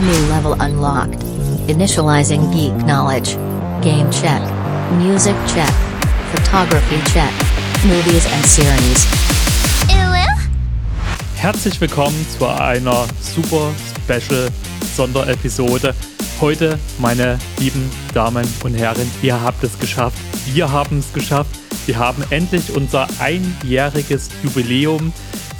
New level unlocked. Initializing geek knowledge. Game check. Music check. Photography check. Movies and series. Herzlich willkommen zu einer super special Sonderepisode. Heute, meine lieben Damen und Herren, ihr habt es geschafft. Wir haben es geschafft. Wir haben endlich unser einjähriges Jubiläum.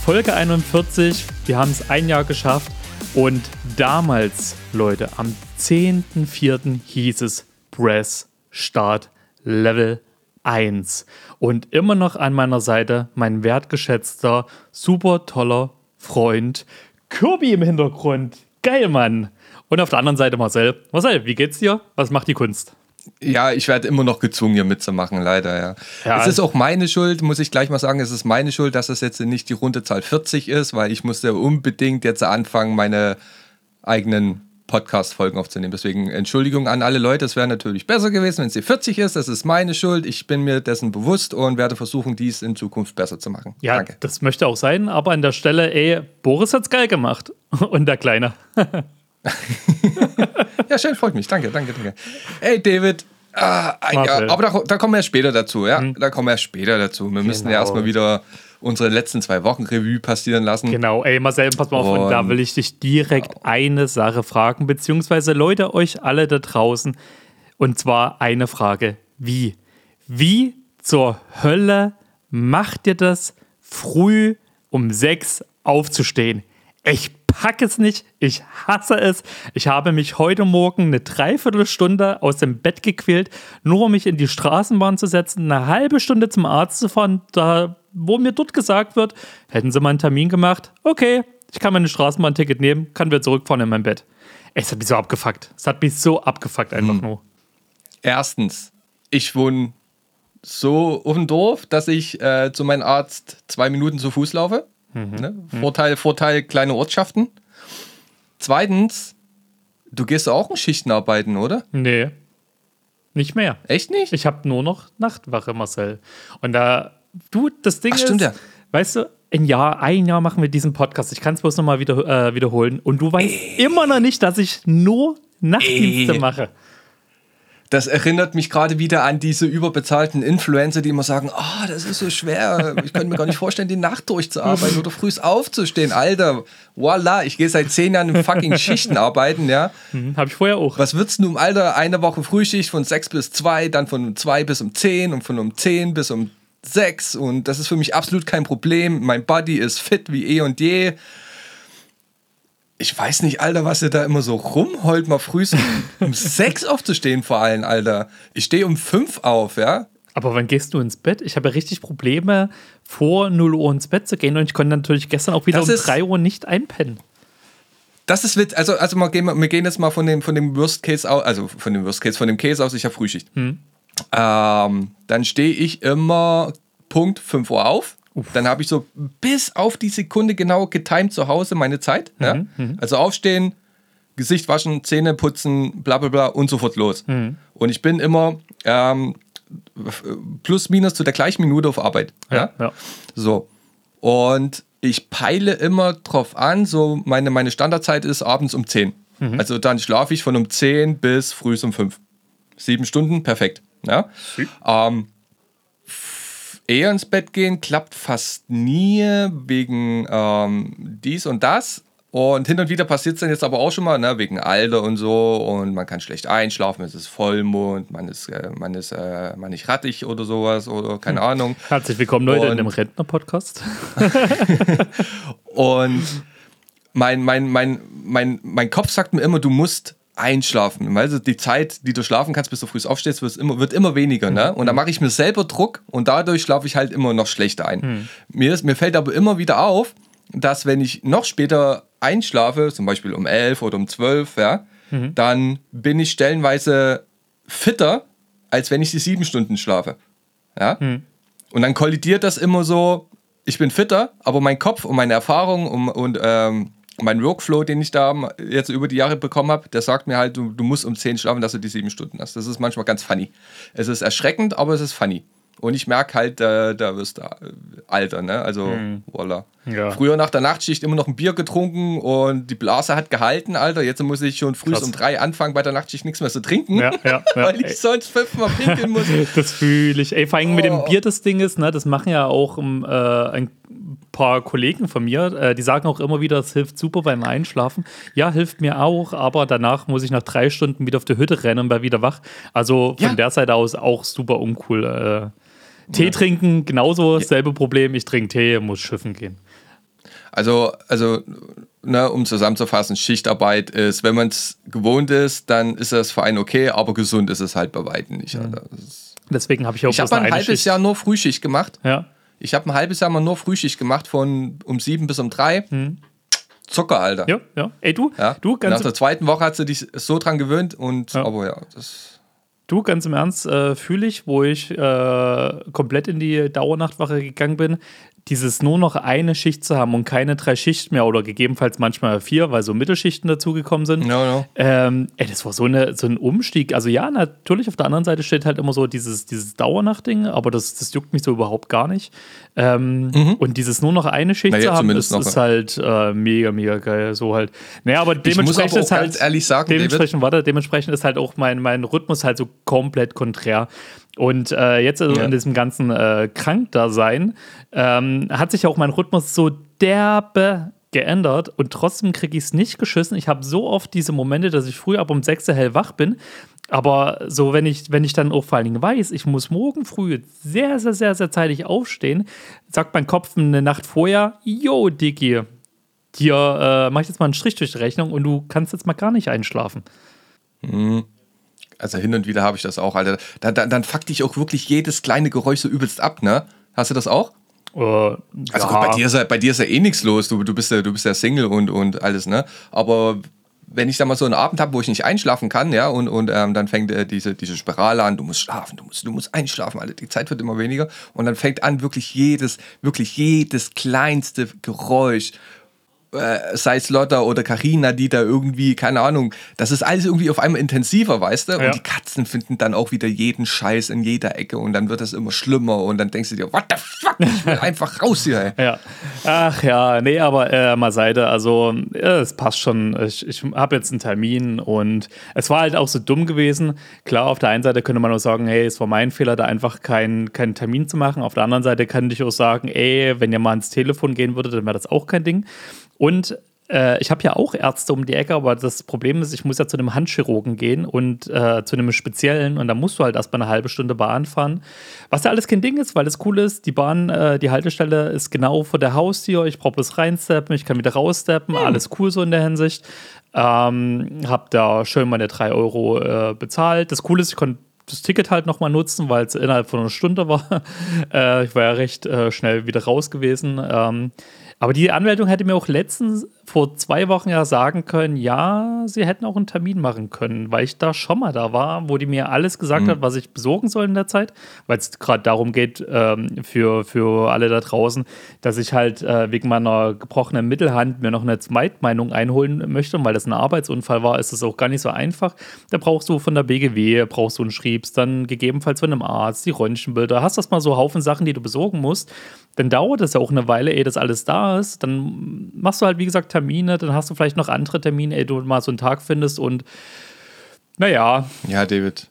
Folge 41. Wir haben es ein Jahr geschafft. Und damals, Leute, am 10.04. hieß es Press Start Level 1. Und immer noch an meiner Seite mein wertgeschätzter, super toller Freund Kirby im Hintergrund. Geil, Mann. Und auf der anderen Seite Marcel. Marcel, wie geht's dir? Was macht die Kunst? Ja, ich werde immer noch gezwungen, hier mitzumachen, leider, ja. ja. Es ist auch meine Schuld, muss ich gleich mal sagen, es ist meine Schuld, dass es jetzt nicht die runde Zahl 40 ist, weil ich musste unbedingt jetzt anfangen, meine eigenen Podcast-Folgen aufzunehmen. Deswegen Entschuldigung an alle Leute, es wäre natürlich besser gewesen, wenn es die 40 ist. Das ist meine Schuld. Ich bin mir dessen bewusst und werde versuchen, dies in Zukunft besser zu machen. Ja, Danke. das möchte auch sein, aber an der Stelle, ey, Boris hat's geil gemacht. Und der Kleine. ja, schön, freut mich. Danke, danke, danke. Ey, David. Ah, ja, aber da, da, kommen wir später dazu, ja. Hm. Da kommen wir später dazu. Wir genau. müssen ja erstmal wieder unsere letzten zwei Wochen Revue passieren lassen. Genau, ey, Marcel, pass mal auf, und, und da will ich dich direkt genau. eine Sache fragen, beziehungsweise Leute, euch alle da draußen. Und zwar eine Frage: Wie? Wie zur Hölle macht ihr das, früh um sechs aufzustehen? Ich packe es nicht, ich hasse es. Ich habe mich heute Morgen eine Dreiviertelstunde aus dem Bett gequält, nur um mich in die Straßenbahn zu setzen, eine halbe Stunde zum Arzt zu fahren, da, wo mir dort gesagt wird, hätten Sie mal einen Termin gemacht? Okay, ich kann mein Straßenbahnticket nehmen, kann wieder zurückfahren in mein Bett. Es hat mich so abgefuckt. Es hat mich so abgefuckt einfach hm. nur. Erstens, ich wohne so auf dem Dorf, dass ich äh, zu meinem Arzt zwei Minuten zu Fuß laufe. Mhm. Ne? Vorteil, Vorteil, kleine Ortschaften. Zweitens, du gehst auch in Schichten arbeiten, oder? Nee. Nicht mehr. Echt nicht? Ich habe nur noch Nachtwache, Marcel. Und da, du, das Ding Ach, stimmt, ist, ja. weißt du, ein Jahr, ein Jahr machen wir diesen Podcast. Ich kann es bloß nochmal wieder, äh, wiederholen. Und du weißt Ey. immer noch nicht, dass ich nur Nachtdienste Ey. mache. Das erinnert mich gerade wieder an diese überbezahlten Influencer, die immer sagen, oh, das ist so schwer, ich könnte mir gar nicht vorstellen, die Nacht durchzuarbeiten oder früh aufzustehen. Alter, voila, ich gehe seit zehn Jahren in fucking Schichten arbeiten, ja. Mhm, Habe ich vorher auch. Was würdest du im Alter eine Woche Frühschicht von sechs bis zwei, dann von zwei bis um zehn und von um zehn bis um sechs und das ist für mich absolut kein Problem. Mein Body ist fit wie eh und je ich weiß nicht, Alter, was ihr da immer so rumholt, mal früh um sechs aufzustehen vor allem, Alter. Ich stehe um fünf auf, ja. Aber wann gehst du ins Bett? Ich habe ja richtig Probleme, vor 0 Uhr ins Bett zu gehen und ich konnte natürlich gestern auch wieder das um 3 Uhr nicht einpennen. Das ist witz. Also, also wir, gehen, wir gehen jetzt mal von dem, von dem Worst Case aus, also von dem Worst Case, von dem Case aus, ich habe Frühschicht. Hm. Ähm, dann stehe ich immer Punkt 5 Uhr auf. Dann habe ich so bis auf die Sekunde genau getimt zu Hause meine Zeit. Mhm, ja? Mhm. Also aufstehen, Gesicht waschen, Zähne putzen, bla bla bla und sofort los. Mhm. Und ich bin immer ähm, plus minus zu der gleichen Minute auf Arbeit. Ja, ja? ja. So. Und ich peile immer drauf an, so meine, meine Standardzeit ist abends um 10. Mhm. Also dann schlafe ich von um 10 bis früh um 5. Sieben Stunden, perfekt. Ja? Ähm, eher ins Bett gehen klappt fast nie wegen ähm, dies und das. Und hin und wieder passiert es dann jetzt aber auch schon mal, ne, wegen Alter und so. Und man kann schlecht einschlafen, es ist Vollmond, man ist, äh, man ist äh, man nicht rattig oder sowas oder keine hm. Ahnung. Herzlich willkommen, Leute, und, in dem Rentner-Podcast. und mein, mein, mein, mein, mein Kopf sagt mir immer, du musst einschlafen. Also die Zeit, die du schlafen kannst, bis du früh aufstehst, wird immer, wird immer weniger. Ne? Und da mache ich mir selber Druck und dadurch schlafe ich halt immer noch schlechter ein. Mhm. Mir, ist, mir fällt aber immer wieder auf, dass wenn ich noch später einschlafe, zum Beispiel um elf oder um zwölf, ja, mhm. dann bin ich stellenweise fitter, als wenn ich die sieben Stunden schlafe. Ja? Mhm. Und dann kollidiert das immer so, ich bin fitter, aber mein Kopf und meine Erfahrung und, und ähm, mein Workflow, den ich da jetzt über die Jahre bekommen habe, der sagt mir halt, du, du musst um 10 schlafen, dass du die sieben Stunden hast. Das ist manchmal ganz funny. Es ist erschreckend, aber es ist funny. Und ich merke halt, da, da wirst du äh, alter, ne? Also, Hm. voila. Ja. Früher nach der Nachtschicht immer noch ein Bier getrunken und die Blase hat gehalten, Alter. Jetzt muss ich schon früh Krass. um drei anfangen, bei der Nachtschicht nichts mehr zu trinken, Ja, ja, weil ich sonst fünfmal pinkeln muss. Das fühle ich. Ey, vor allem mit dem Oh. Bier das Ding ist, ne, das machen ja auch äh, ein paar Kollegen von mir, äh, die sagen auch immer wieder, es hilft super beim Einschlafen. Ja, hilft mir auch, aber danach muss ich nach drei Stunden wieder auf die Hütte rennen und war wieder wach. Also von Ja. der Seite aus auch super uncool. Äh, Tee trinken, genauso dasselbe Problem. Ich trinke Tee, muss schiffen gehen. Also, also ne, um zusammenzufassen, Schichtarbeit ist, wenn man es gewohnt ist, dann ist das für einen okay, aber gesund ist es halt bei Weitem nicht. Ist- Deswegen habe ich auch Ich habe ein halbes Schicht. Jahr nur Frühschicht gemacht. Ja. Ich habe ein halbes Jahr mal nur Frühschicht gemacht, von um sieben bis um drei. Zucker, Alter. ja, ja. Ey, du, Ja. du, Nach ganz, der zweiten Woche hat sie dich so dran gewöhnt und Ja. aber ja, das. Du, ganz im Ernst, äh, fühle ich, wo ich äh, komplett in die Dauernachtwache gegangen bin, dieses nur noch eine Schicht zu haben und keine drei Schichten mehr oder gegebenenfalls manchmal vier, weil so Mittelschichten dazugekommen sind. No, no. Ähm, ey, das war so, eine, so ein Umstieg. Also ja, natürlich, auf der anderen Seite steht halt immer so dieses, dieses Dauernachtding, aber das, das juckt mich so überhaupt gar nicht. Ähm, Und dieses nur noch eine Schicht Na, zu haben, ist, noch, ist halt äh, mega, mega geil. So halt. Naja, aber muss dementsprechend aber auch ist halt, ganz ehrlich sagen, David- dementsprechend, warte, dementsprechend ist halt auch mein, mein Rhythmus halt so komplett konträr. Und äh, jetzt also Ja. in diesem ganzen äh, Krankdasein ähm, hat sich auch mein Rhythmus so derbe geändert und trotzdem kriege ich es nicht geschissen. Ich habe so oft diese Momente, dass ich früh ab um 6 Uhr hellwach bin. Aber so, wenn ich, wenn ich dann auch vor allen Dingen weiß, ich muss morgen früh sehr, sehr, sehr, sehr zeitig aufstehen, sagt mein Kopf eine Nacht vorher, yo, Dicky, dir äh, mach ich jetzt mal einen Strich durch die Rechnung und du kannst jetzt mal gar nicht einschlafen. Also hin und wieder habe ich das auch, Alter. Da, da, dann fuckt dich auch wirklich jedes kleine Geräusch so übelst ab, ne? Hast du das auch? Äh, Also ja. gut, bei dir ist ja, bei dir ist ja eh nichts los. Du, du, bist ja, du bist ja Single und, und alles, ne? Aber wenn ich da mal so einen Abend habe, wo ich nicht einschlafen kann, ja, und, und ähm, dann fängt äh, diese, diese Spirale an, du musst schlafen, du musst, du musst einschlafen, Alter, die Zeit wird immer weniger. Und dann fängt an, wirklich jedes, wirklich jedes kleinste Geräusch, äh, sei es Lotta oder Karina, die da irgendwie, keine Ahnung, das ist alles irgendwie auf einmal intensiver, weißt du? Ja. Und die Katzen finden dann auch wieder jeden Scheiß in jeder Ecke und dann wird das immer schlimmer und dann denkst du dir, what the fuck, ich will einfach raus hier, ey. Ja. Ach ja, nee, aber äh, mal Seite. Also, ja, es passt schon. Ich, ich habe jetzt einen Termin und es war halt auch so dumm gewesen. Klar, auf der einen Seite könnte man auch sagen, hey, es war mein Fehler, da einfach keinen keinen Termin zu machen. Auf der anderen Seite könnte ich auch sagen, ey, wenn ihr mal ans Telefon gehen würdet, dann wäre das auch kein Ding. Und äh, ich habe ja auch Ärzte um die Ecke, aber das Problem ist, ich muss ja zu einem Handchirurgen gehen und äh, zu einem speziellen und da musst du halt erstmal eine halbe Stunde Bahn fahren. Was ja alles kein Ding ist, weil das cool ist, die Bahn, äh, die Haltestelle ist genau vor der Haustür, ich brauche bloß reinsteppen, ich kann wieder raussteppen, alles cool so in der Hinsicht. Ähm, hab da schön meine drei Euro äh, bezahlt. Das Coole ist, ich konnte das Ticket halt nochmal nutzen, weil es innerhalb von einer Stunde war. äh, ich war ja recht äh, schnell wieder raus gewesen. Ähm, aber die Anmeldung hätte mir auch letztens vor zwei Wochen ja sagen können, ja, sie hätten auch einen Termin machen können, weil ich da schon mal da war, wo die mir alles gesagt hat, was ich besorgen soll in der Zeit, weil es gerade darum geht, ähm, für, für alle da draußen, dass ich halt äh, wegen meiner gebrochenen Mittelhand mir noch eine Zweitmeinung einholen möchte, und weil das ein Arbeitsunfall war, ist das auch gar nicht so einfach. Da brauchst du von der BGW, brauchst du einen Schriebs, dann gegebenenfalls von einem Arzt, die Röntgenbilder, hast das mal so Haufen Sachen, die du besorgen musst, dann dauert es ja auch eine Weile, ehe das alles da ist. Dann machst du halt, wie gesagt, Termine, dann hast du vielleicht noch andere Termine, ehe du mal so einen Tag findest und naja, Ja, David.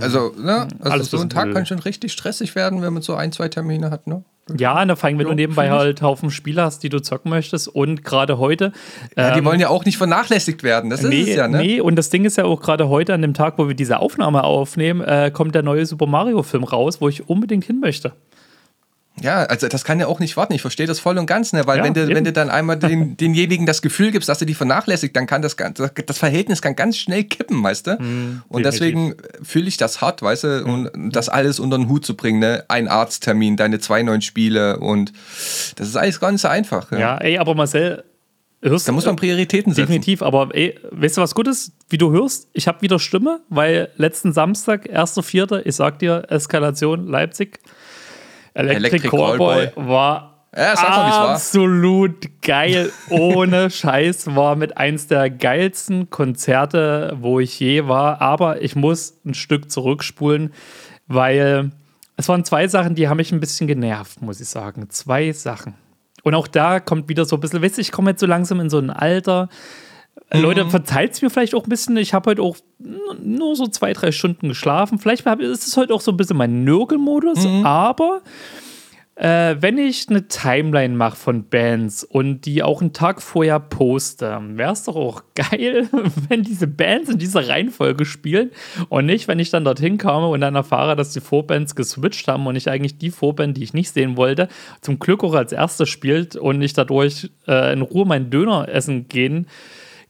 Also, ne? Also Alles so ein Tag blöd. kann schon richtig stressig werden, wenn man so ein, zwei Termine hat, ne? ja, und vor allem, wenn Ja, du nebenbei halt Haufen Spiele hast, die du zocken möchtest und gerade heute. Ja, die ähm, wollen ja auch nicht vernachlässigt werden. Das ist Nee, es ja, ne? nee, und das Ding ist ja auch gerade heute an dem Tag, wo wir diese Aufnahme aufnehmen, äh, kommt der neue Super Mario-Film raus, wo ich unbedingt hin möchte. Ja, also das kann ja auch nicht warten. Ich verstehe das voll und ganz, ne? Weil Ja, wenn, du, eben. wenn du dann einmal den, denjenigen das Gefühl gibst, dass du die vernachlässigt, dann kann das, das Verhältnis kann ganz schnell kippen, weißt du? und Hm, definitiv. deswegen fühle ich das hart, weißt du? Und das alles unter den Hut zu bringen, ne? Ein Arzttermin, deine zwei neuen Spiele und das ist alles gar nicht so einfach. Ja. Ja, ey, aber Marcel, hörst Da muss man Prioritäten setzen. Definitiv, aber ey, weißt du was Gutes? Wie du hörst, ich habe wieder Stimme, weil letzten Samstag, 1.4., ich sag dir, Eskalation Leipzig, Electric, Electric Callboy Callboy. war Ja, war. absolut geil, ohne Scheiß, war mit eins der geilsten Konzerte, wo ich je war, aber ich muss ein Stück zurückspulen, weil es waren zwei Sachen, die haben mich ein bisschen genervt, muss ich sagen. Zwei Sachen. Und auch da kommt wieder so ein bisschen, weißt ich komme jetzt so langsam in so ein Alter. Mhm. Leute, verzeiht es mir vielleicht auch ein bisschen. Ich habe heute auch nur so zwei, drei Stunden geschlafen. Vielleicht ist es heute auch so ein bisschen mein Nörgelmodus, mhm. aber äh, wenn ich eine Timeline mache von Bands und die auch einen Tag vorher poste, wäre es doch auch geil, wenn diese Bands in dieser Reihenfolge spielen und nicht, wenn ich dann dorthin komme und dann erfahre, dass die Vorbands geswitcht haben und ich eigentlich die Vorband, die ich nicht sehen wollte, zum Glück auch als erste spielt und ich dadurch äh, in Ruhe meinen Döner essen gehen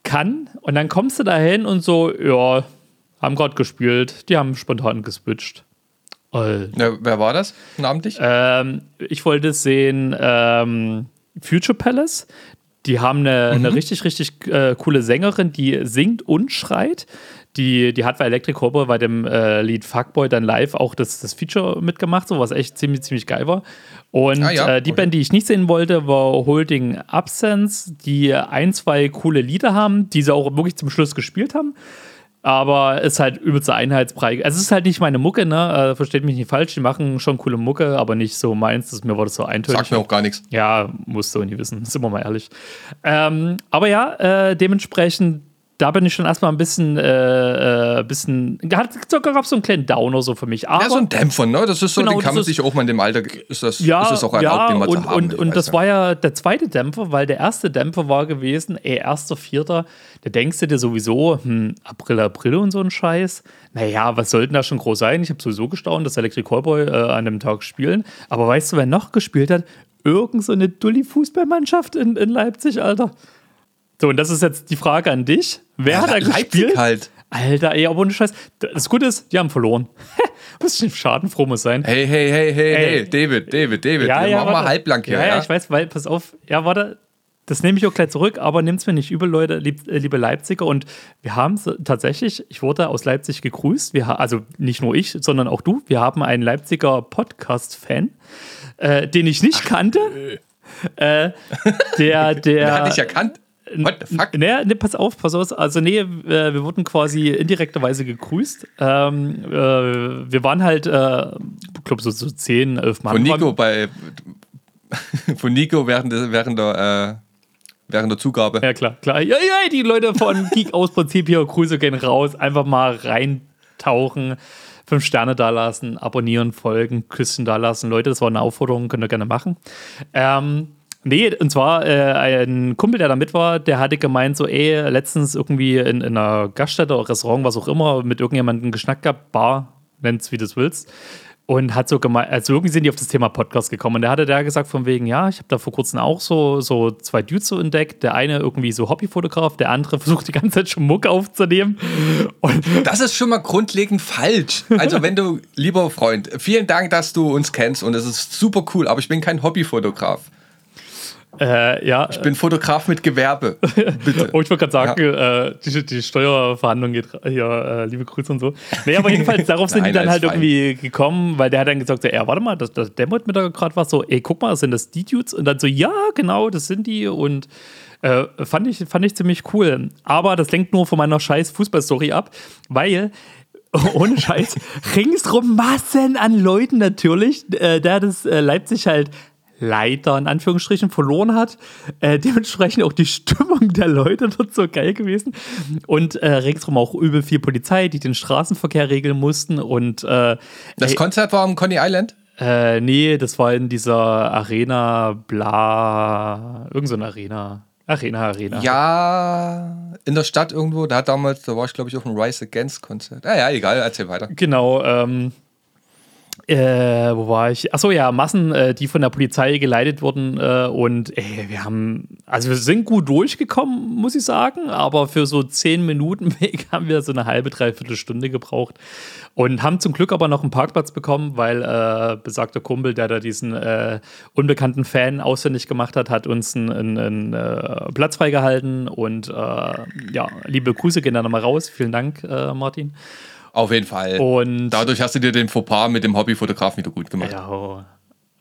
kann. Und dann kommst du dahin und so, ja, haben gerade gespielt, die haben spontan geswitcht. Ja, wer war das namentlich? Ähm, ich wollte sehen ähm, Future Palace. Die haben eine, mhm. eine richtig, richtig äh, coole Sängerin, die singt und schreit. Die, die hat bei Electric Cobra bei dem äh, Lied Fuckboy dann live auch das, das Feature mitgemacht, so was echt ziemlich, ziemlich geil war. Und ah, ja? äh, die okay. Band, die ich nicht sehen wollte, war Holding Absence, die ein, zwei coole Lieder haben, die sie auch wirklich zum Schluss gespielt haben aber ist halt übelster Einheitsbrei. Also es ist halt nicht meine Mucke, ne? Äh, versteht mich nicht falsch, die machen schon coole Mucke, aber nicht so meins. Das, mir war das so eintönig. Sagt mir auch gar nichts. Ja, musst du nie wissen, sind wir mal ehrlich. Ähm, aber ja, äh, dementsprechend da bin ich schon erstmal ein bisschen, äh, äh, bisschen, hat sogar gab so einen kleinen Downer so für mich. Aber, ja, so ein Dämpfer, ne? Das ist so, genau, den kann man sich auch mal in dem Alter, ist das, ja, ist das auch erlaubt, ja, den mal und, haben. Und, und das ja. war ja der zweite Dämpfer, weil der erste Dämpfer war gewesen, ey, erster, vierter, da denkst du dir sowieso, hm, April, April und so ein Scheiß. Naja, was sollten da schon groß sein? Ich habe sowieso gestaunt, dass Electric Callboy äh, an dem Tag spielen. Aber weißt du, wer noch gespielt hat? Irgend so eine Dulli-Fußballmannschaft in, in Leipzig, Alter. So, und das ist jetzt die Frage an dich. Wer ja, hat da Leipzig gespielt? halt. Alter, ey, aber ohne Scheiß. Das Gute ist, die haben verloren. Was schadenfroh muss sein. Hey, hey, hey, hey, hey, David, David, David. Ja, ja, mach mal halbblank hier. Ja, ja, ich weiß, weil, pass auf. Ja, warte. Das nehme ich auch gleich zurück, aber nimmt es mir nicht übel, Leute, lieb, äh, liebe Leipziger. Und wir haben tatsächlich, ich wurde aus Leipzig gegrüßt. Wir, also nicht nur ich, sondern auch du. Wir haben einen Leipziger Podcast-Fan, äh, den ich nicht Ach, kannte. Äh, der, der. der hat dich erkannt. What the fuck? Nee, nee, pass auf, pass auf. Also, nee, äh, wir wurden quasi indirekterweise gegrüßt. Ähm, äh, wir waren halt, äh, ich glaube, so, so 10, 11 Mann. Von Nico bei. Von Nico während, der, während der. Äh, während der Zugabe. Ja, klar, klar. Ja, ja, die Leute von Geek aus Prinzip hier, Grüße gehen raus. Einfach mal reintauchen, fünf Sterne da lassen, abonnieren, folgen, Küssen da lassen. Leute, das war eine Aufforderung, könnt ihr gerne machen. Ähm, Nee, und zwar äh, ein Kumpel, der da mit war, der hatte gemeint, so, ey, letztens irgendwie in, in einer Gaststätte oder Restaurant, was auch immer, mit irgendjemandem geschnackt gehabt, Bar, nenn's wie du es willst. Und hat so gemeint, also irgendwie sind die auf das Thema Podcast gekommen. Und der hatte da gesagt, von wegen, ja, ich habe da vor kurzem auch so, so zwei Dudes so entdeckt. Der eine irgendwie so Hobbyfotograf, der andere versucht die ganze Zeit schon Mucke aufzunehmen. Und das ist schon mal grundlegend falsch. Also, wenn du, lieber Freund, vielen Dank, dass du uns kennst und es ist super cool, aber ich bin kein Hobbyfotograf. Äh, ja. Ich bin Fotograf mit Gewerbe. Bitte. oh, ich wollte gerade sagen, ja. äh, die, die, Steuerverhandlung geht hier, äh, liebe Grüße und so. Nee, aber jedenfalls, darauf sind Nein, die dann halt fein. irgendwie gekommen, weil der hat dann gesagt, so, ey, warte mal, das, das dämmert mir da gerade was so, ey, guck mal, sind das die Dudes? Und dann so, ja, genau, das sind die und äh, fand, ich, fand ich ziemlich cool. Aber das lenkt nur von meiner scheiß Fußballstory ab, weil ohne Scheiß, ringsrum Massen an Leuten natürlich, äh, da das äh, Leipzig halt leider in Anführungsstrichen verloren hat. Äh, dementsprechend auch die Stimmung der Leute dort so geil gewesen. Und äh, ringsrum auch übel viel Polizei, die den Straßenverkehr regeln mussten. Und äh, das Konzert war am Coney Island? Äh, nee, das war in dieser Arena, bla, irgend so eine Arena. Arena, Arena. Ja, in der Stadt irgendwo. Da hat damals, da war ich glaube ich auf einem Rise Against Konzert. Ah ja, egal, erzähl weiter. Genau, ähm, äh, wo war ich? Achso, ja, Massen, äh, die von der Polizei geleitet wurden. Äh, und ey, wir haben, also wir sind gut durchgekommen, muss ich sagen, aber für so zehn Minuten Weg haben wir so eine halbe, dreiviertel Stunde gebraucht. Und haben zum Glück aber noch einen Parkplatz bekommen, weil äh, besagter Kumpel, der da diesen äh, unbekannten Fan ausfindig gemacht hat, hat uns einen, einen, einen äh, Platz freigehalten. Und ja, liebe Grüße gehen da nochmal raus. Vielen Dank, Martin. Auf jeden Fall. Und Dadurch hast du dir den Fauxpas mit dem Hobbyfotografen wieder gut gemacht. Ja.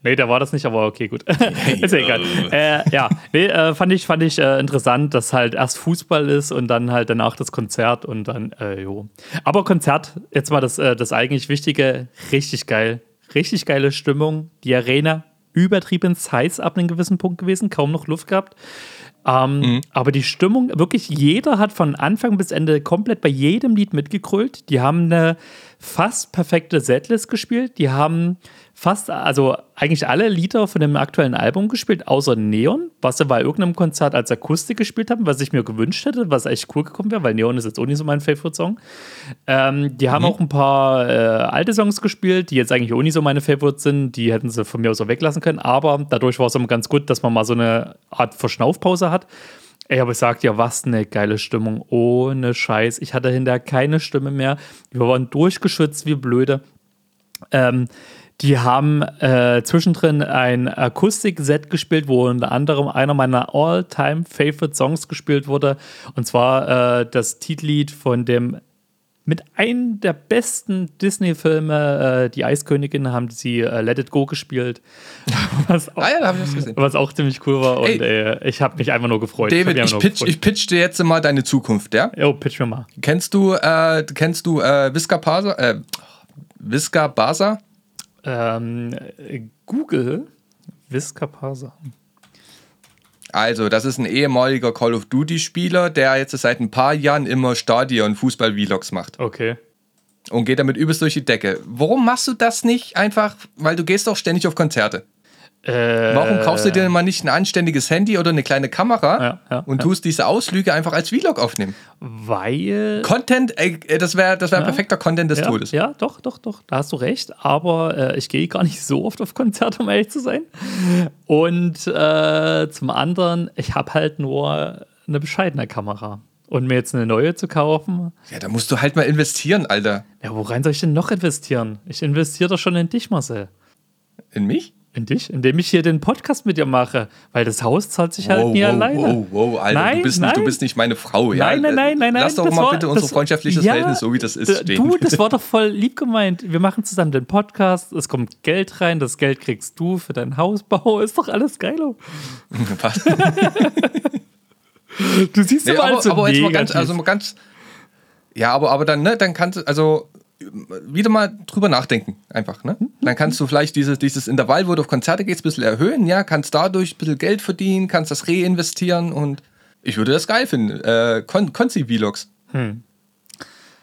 Nee, da war das nicht, aber okay, gut. ist ja egal. Äh, ja, nee, äh, fand ich, fand ich äh, interessant, dass halt erst Fußball ist und dann halt danach das Konzert und dann, äh, jo. Aber Konzert, jetzt mal das, äh, das eigentlich Wichtige, richtig geil. richtig geile Stimmung. Die Arena übertrieben heiß ab einem gewissen Punkt gewesen, kaum noch Luft gehabt. Ähm, mhm. Aber die Stimmung, wirklich jeder hat von Anfang bis Ende komplett bei jedem Lied mitgegrölt. Die haben eine fast perfekte Setlist gespielt. Die haben fast, also eigentlich alle Lieder von dem aktuellen Album gespielt, außer Neon, was sie bei irgendeinem Konzert als Akustik gespielt haben, was ich mir gewünscht hätte, was echt cool gekommen wäre, weil Neon ist jetzt auch nicht so mein Favorite-Song. Ähm, die haben mhm. auch ein paar äh, alte Songs gespielt, die jetzt eigentlich auch nicht so meine Favorites sind. Die hätten sie von mir aus auch weglassen können, aber dadurch war es immer ganz gut, dass man mal so eine Art Verschnaufpause hat. Ey, aber ich sag dir, was eine geile Stimmung. Ohne Scheiß. Ich hatte hinterher keine Stimme mehr. Wir waren durchgeschützt wie blöde. Ähm, die haben äh, zwischendrin ein Akustik-Set gespielt, wo unter anderem einer meiner All-Time-Favorite-Songs gespielt wurde. Und zwar äh, das Titellied von dem mit einem der besten Disney-Filme, äh, die Eiskönigin, haben sie äh, Let It Go gespielt. was, auch, ah ja, hab ich das gesehen. was auch ziemlich cool war. Und ey, ich habe mich einfach nur gefreut. David, ich, ich, pitch, ich pitch dir jetzt mal deine Zukunft, ja? Jo, pitch mir mal. Kennst du, äh, kennst du äh, Visca Pasa? Äh, Visca Basa? Ähm, Google Viscapasa. Also, das ist ein ehemaliger Call of Duty-Spieler, der jetzt seit ein paar Jahren immer Stadion-Fußball-Vlogs macht. Okay. Und geht damit übelst durch die Decke. Warum machst du das nicht einfach? Weil du gehst doch ständig auf Konzerte. Äh, Warum kaufst du dir mal nicht ein anständiges Handy oder eine kleine Kamera ja, ja, und tust diese Auslüge einfach als Vlog aufnehmen? Weil. Content, ey, das wäre das wär perfekter Content des Todes. Ja, doch, doch, doch, da hast du recht. Aber äh, ich gehe gar nicht so oft auf Konzerte, um ehrlich zu sein. Und äh, zum anderen, ich habe halt nur eine bescheidene Kamera. Und mir jetzt eine neue zu kaufen. Ja, da musst du halt mal investieren, Alter. Ja, worein soll ich denn noch investieren? Ich investiere doch schon in dich, Marcel. In mich? In dich? Indem ich hier den Podcast mit dir mache. Weil das Haus zahlt sich halt wow, nie wow, alleine. Wow, wow, Alter, nein, du, bist nein. Nicht, du bist nicht meine Frau, ja? Nein, nein, nein, nein. Lass doch mal war, bitte unser freundschaftliches ja, Verhältnis, so wie das ist, stehen. Du, das war doch voll lieb gemeint. Wir machen zusammen den Podcast, es kommt Geld rein, das Geld kriegst du für deinen Hausbau. Ist doch alles geil. Was? du siehst nee, aber, aber, so aber jetzt mal ganz, also mal ganz, ja, aber, aber dann, ne, dann kannst du, also wieder mal drüber nachdenken, einfach. Ne? Dann kannst du vielleicht dieses, dieses Intervall, wo du auf Konzerte gehst, ein bisschen erhöhen, ja, kannst dadurch ein bisschen Geld verdienen, kannst das reinvestieren und ich würde das geil finden. Äh, Kon Konzi-Vlogs. Hm.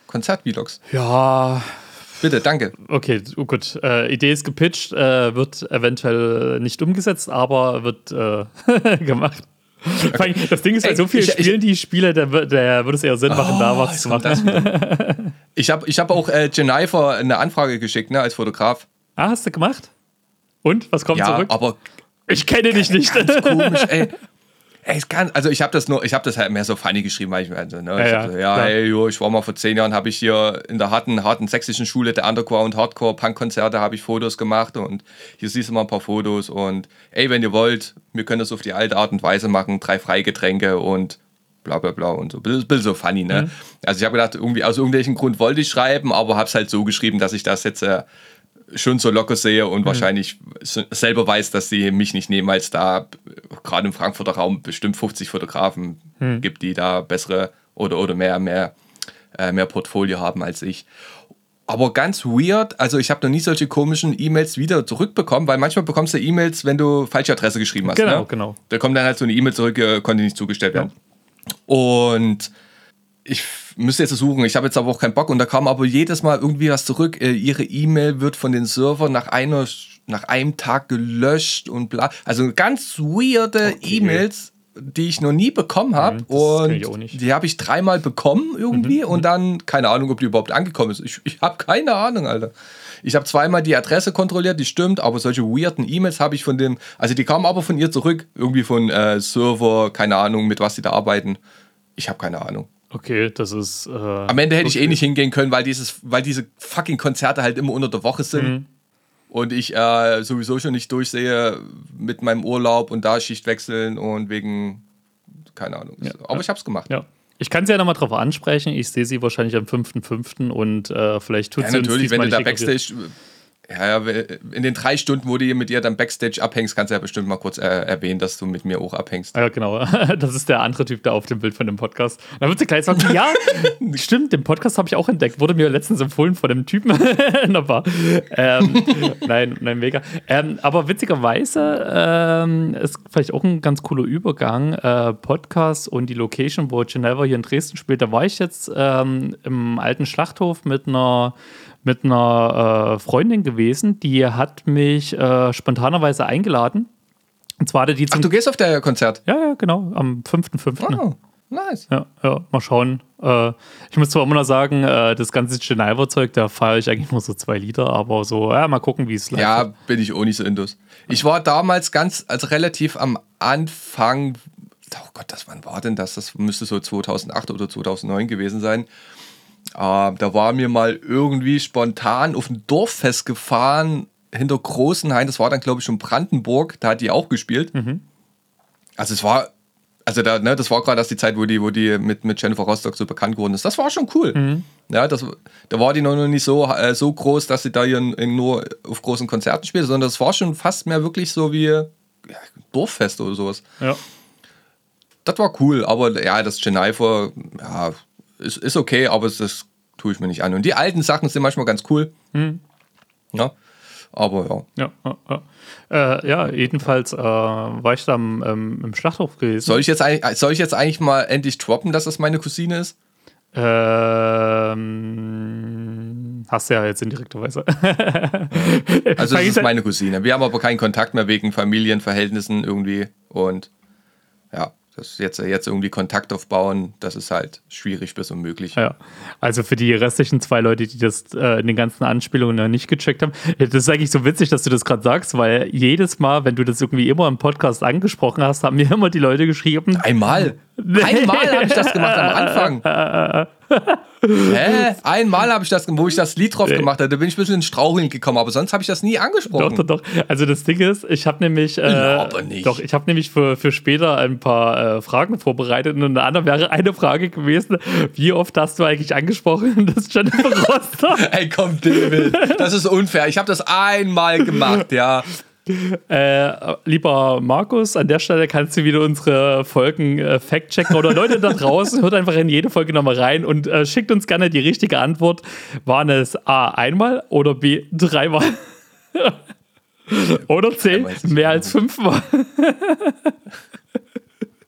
Konzert-Vlogs. Ja. Bitte, danke. Okay, oh gut. Äh, Idee ist gepitcht, äh, wird eventuell nicht umgesetzt, aber wird äh, gemacht. Okay. Das Ding ist, bei Ey, so vielen ich, Spielen, die ich spiele, der, der würde es eher Sinn machen, oh, da was zu machen. ich habe ich hab auch äh, Jennifer eine Anfrage geschickt, ne, als Fotograf. Ah, hast du gemacht? Und? Was kommt ja, zurück? aber ich kenne dich nicht. Ganz komisch, ey. Ey, es kann, also ich habe das nur, ich habe das halt mehr so funny geschrieben, weil ich also, ne, ja, ich, so, ja, ey, jo, ich war mal vor zehn Jahren, habe ich hier in der harten, harten sächsischen Schule der Underground Hardcore Punk Konzerte habe ich Fotos gemacht und hier siehst du mal ein paar Fotos und ey, wenn ihr wollt, wir können das auf die alte Art und Weise machen, drei Freigetränke und bla bla bla und so. Ein bisschen so funny, ne? Mhm. Also ich habe gedacht, irgendwie aus irgendwelchem Grund wollte ich schreiben, aber habe es halt so geschrieben, dass ich das jetzt äh, schon so locker sehe und mhm. wahrscheinlich selber weiß, dass sie mich nicht nehmen, als da gerade im Frankfurter Raum bestimmt 50 Fotografen mhm. gibt, die da bessere oder, oder mehr, mehr, äh, mehr Portfolio haben als ich. Aber ganz weird, also ich habe noch nie solche komischen E-Mails wieder zurückbekommen, weil manchmal bekommst du E-Mails, wenn du falsche Adresse geschrieben hast. Genau, ne? genau. Da kommt dann halt so eine E-Mail zurück, äh, konnte nicht zugestellt werden. Ja. Und ich müsste jetzt suchen, ich habe jetzt aber auch keinen Bock und da kam aber jedes Mal irgendwie was zurück. Äh, ihre E-Mail wird von den Servern nach einer nach einem Tag gelöscht und bla. Also ganz weirde okay. E-Mails, die ich noch nie bekommen habe. Mhm, und die habe ich dreimal bekommen irgendwie mhm, und dann, keine Ahnung, ob die überhaupt angekommen ist. Ich, ich habe keine Ahnung, Alter. Ich habe zweimal die Adresse kontrolliert, die stimmt, aber solche weirden E-Mails habe ich von dem, also die kamen aber von ihr zurück, irgendwie von äh, Server, keine Ahnung, mit was sie da arbeiten. Ich habe keine Ahnung. Okay, das ist. Äh, Am Ende hätte okay. ich eh nicht hingehen können, weil, dieses, weil diese fucking Konzerte halt immer unter der Woche sind. Mhm. Und ich äh, sowieso schon nicht durchsehe mit meinem Urlaub und da Schicht wechseln und wegen. Keine Ahnung. Ja, Aber ja. ich hab's gemacht. Ja. Ich kann sie ja nochmal drauf ansprechen. Ich sehe sie wahrscheinlich am 5.5. und äh, vielleicht tut ja, sie natürlich, uns wenn du da Backstage. Ja, ja, in den drei Stunden, wo du hier mit ihr dann Backstage abhängst, kannst du ja bestimmt mal kurz äh, erwähnen, dass du mit mir auch abhängst. Ja, genau. Das ist der andere Typ da auf dem Bild von dem Podcast. Dann wird sie gleich sagen, ja, stimmt, den Podcast habe ich auch entdeckt. Wurde mir letztens empfohlen von dem Typen in der Bar. Ähm, nein, nein, mega. Ähm, aber witzigerweise ähm, ist vielleicht auch ein ganz cooler Übergang. Äh, Podcast und die Location, wo Geneva hier in Dresden spielt. Da war ich jetzt ähm, im alten Schlachthof mit einer mit einer äh, Freundin gewesen, die hat mich äh, spontanerweise eingeladen. Und zwar hatte die Ach, du gehst auf der Konzert? Ja, ja, genau, am 5.5. Oh, nice. Ja, ja, mal schauen. Äh, ich muss zwar immer noch sagen, äh, das ganze Geneva-Zeug, da feiere ich eigentlich nur so zwei Lieder, aber so, ja, mal gucken, wie es läuft. Ja, bin ich auch nicht so indus. Ich war damals ganz, also relativ am Anfang, oh Gott, das, wann war denn das? Das müsste so 2008 oder 2009 gewesen sein. Äh, da war mir mal irgendwie spontan auf ein Dorffest gefahren hinter Großenhain. Das war dann, glaube ich, schon Brandenburg. Da hat die auch gespielt. Mhm. Also es war, also da, ne, das war gerade die Zeit, wo die, wo die mit, mit Jennifer Rostock so bekannt geworden ist. Das war schon cool. Mhm. Ja, das, da war die noch nicht so, äh, so groß, dass sie da hier nur auf großen Konzerten spielt, sondern das war schon fast mehr wirklich so wie ja, Dorffest oder sowas. Ja. Das war cool, aber ja, das Geneva, ja, ist, ist okay, aber das tue ich mir nicht an. Und die alten Sachen sind manchmal ganz cool. Hm. Ja. Aber ja. Ja, ja, ja. Äh, ja jedenfalls äh, war ich da im, ähm, im Schlachthof gewesen. Soll ich, jetzt, soll ich jetzt eigentlich mal endlich droppen, dass das meine Cousine ist? Ähm, hast du ja jetzt in direkter Weise. also, es ist meine Cousine. Wir haben aber keinen Kontakt mehr wegen Familienverhältnissen irgendwie. Und ja. Das jetzt, jetzt irgendwie Kontakt aufbauen, das ist halt schwierig bis unmöglich. Ja, also für die restlichen zwei Leute, die das äh, in den ganzen Anspielungen noch nicht gecheckt haben, das ist eigentlich so witzig, dass du das gerade sagst, weil jedes Mal, wenn du das irgendwie immer im Podcast angesprochen hast, haben mir immer die Leute geschrieben. Einmal. Einmal habe ich das gemacht am Anfang. Hä? Einmal habe ich das, wo ich das Lied drauf gemacht habe, da bin ich ein bisschen in Straucheln gekommen, aber sonst habe ich das nie angesprochen. Doch, doch, doch. Also das Ding ist, ich habe nämlich, äh, aber nicht. doch, ich habe nämlich für, für später ein paar äh, Fragen vorbereitet und eine andere wäre eine Frage gewesen, wie oft hast du eigentlich angesprochen, dass Jennifer Rostock? Ey, komm, David, das ist unfair. Ich habe das einmal gemacht, ja. Äh, lieber Markus, an der Stelle kannst du wieder unsere Folgen äh, fact-checken oder Leute da draußen, hört einfach in jede Folge nochmal rein und äh, schickt uns gerne die richtige Antwort. Waren es A einmal oder B dreimal? oder C mehr als fünfmal?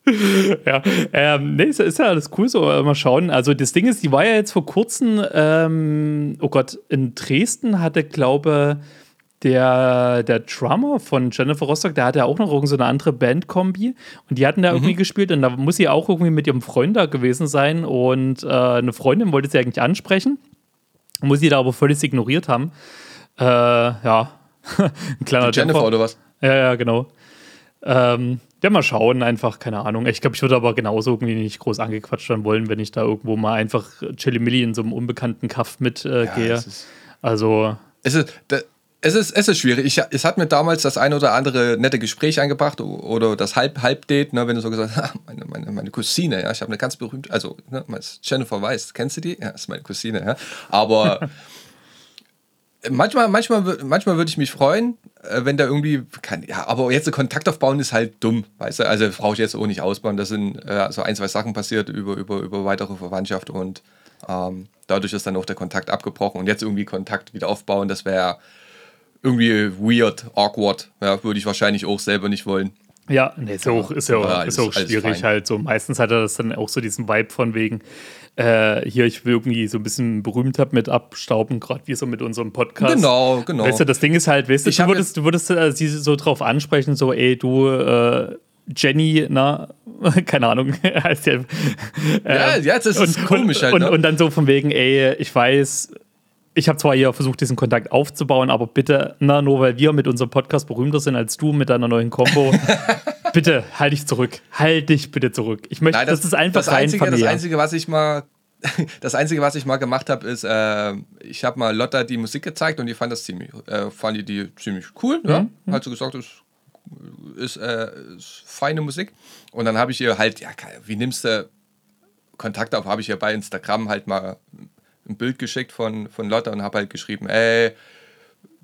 ja, ähm, nee, ist, ist, ja alles cool so. Mal schauen. Also, das Ding ist, die war ja jetzt vor kurzem, ähm, oh Gott, in Dresden hatte, glaube ich, der, der Drummer von Jennifer Rostock, der hatte ja auch noch irgend so eine andere Bandkombi und die hatten da mhm. irgendwie gespielt und da muss sie auch irgendwie mit ihrem Freund da gewesen sein und äh, eine Freundin wollte sie eigentlich ansprechen, muss sie da aber völlig ignoriert haben. Äh, ja, ein kleiner die Jennifer oder was? Ja, ja, genau. Ähm, ja, mal schauen, einfach, keine Ahnung. Ich glaube, ich würde aber genauso irgendwie nicht groß angequatscht dann wollen, wenn ich da irgendwo mal einfach Chili Milli in so einem unbekannten Kaff mitgehe. Äh, ja, also. Es ist, es ist, es ist schwierig. Ich, es hat mir damals das ein oder andere nette Gespräch eingebracht oder das Halb-Halb-Date, ne, wenn du so gesagt hast, meine, meine, meine Cousine, ja, ich habe eine ganz berühmte, also ne, Jennifer Weiss, kennst du die? Ja, ist meine Cousine, ja. Aber manchmal, manchmal, manchmal würde ich mich freuen, äh, wenn da irgendwie, kann, ja, aber jetzt Kontakt aufbauen ist halt dumm, weißt du, also brauche ich jetzt auch nicht ausbauen. Da sind äh, so ein, zwei Sachen passiert über, über, über weitere Verwandtschaft und ähm, dadurch ist dann auch der Kontakt abgebrochen und jetzt irgendwie Kontakt wieder aufbauen, das wäre irgendwie weird, awkward. Ja, würde ich wahrscheinlich auch selber nicht wollen. Ja, nee, ist ja auch, ist ja auch, alles, ist auch schwierig halt. So meistens hat er das dann auch so diesen Vibe von wegen, äh, hier, ich will irgendwie so ein bisschen Berühmtheit mit abstauben, gerade wie so mit unserem Podcast. Genau, genau. Weißt du, das Ding ist halt, weißt du, du würdest, du würdest äh, sie so drauf ansprechen, so, ey, du, äh, Jenny, na, keine Ahnung, heißt ja. Äh, ja, jetzt ist es komisch halt. Und, ne? und dann so von wegen, ey, ich weiß, ich habe zwar hier versucht, diesen Kontakt aufzubauen, aber bitte, na, nur weil wir mit unserem Podcast berühmter sind als du mit deiner neuen Combo, bitte halt dich zurück. Halt dich bitte zurück. Ich möchte, Nein, das, das ist einfach das Einzige, das Einzige, was ich mal das Einzige, was ich mal gemacht habe, ist, äh, ich habe mal Lotta die Musik gezeigt und die fand das ziemlich, äh, fand die, die ziemlich cool. Mhm. Ja? Hat sie gesagt, das ist, äh, ist feine Musik. Und dann habe ich ihr halt, ja, wie nimmst du Kontakt auf? Habe ich ihr bei Instagram halt mal ein Bild geschickt von, von Lotta und habe halt geschrieben, ey,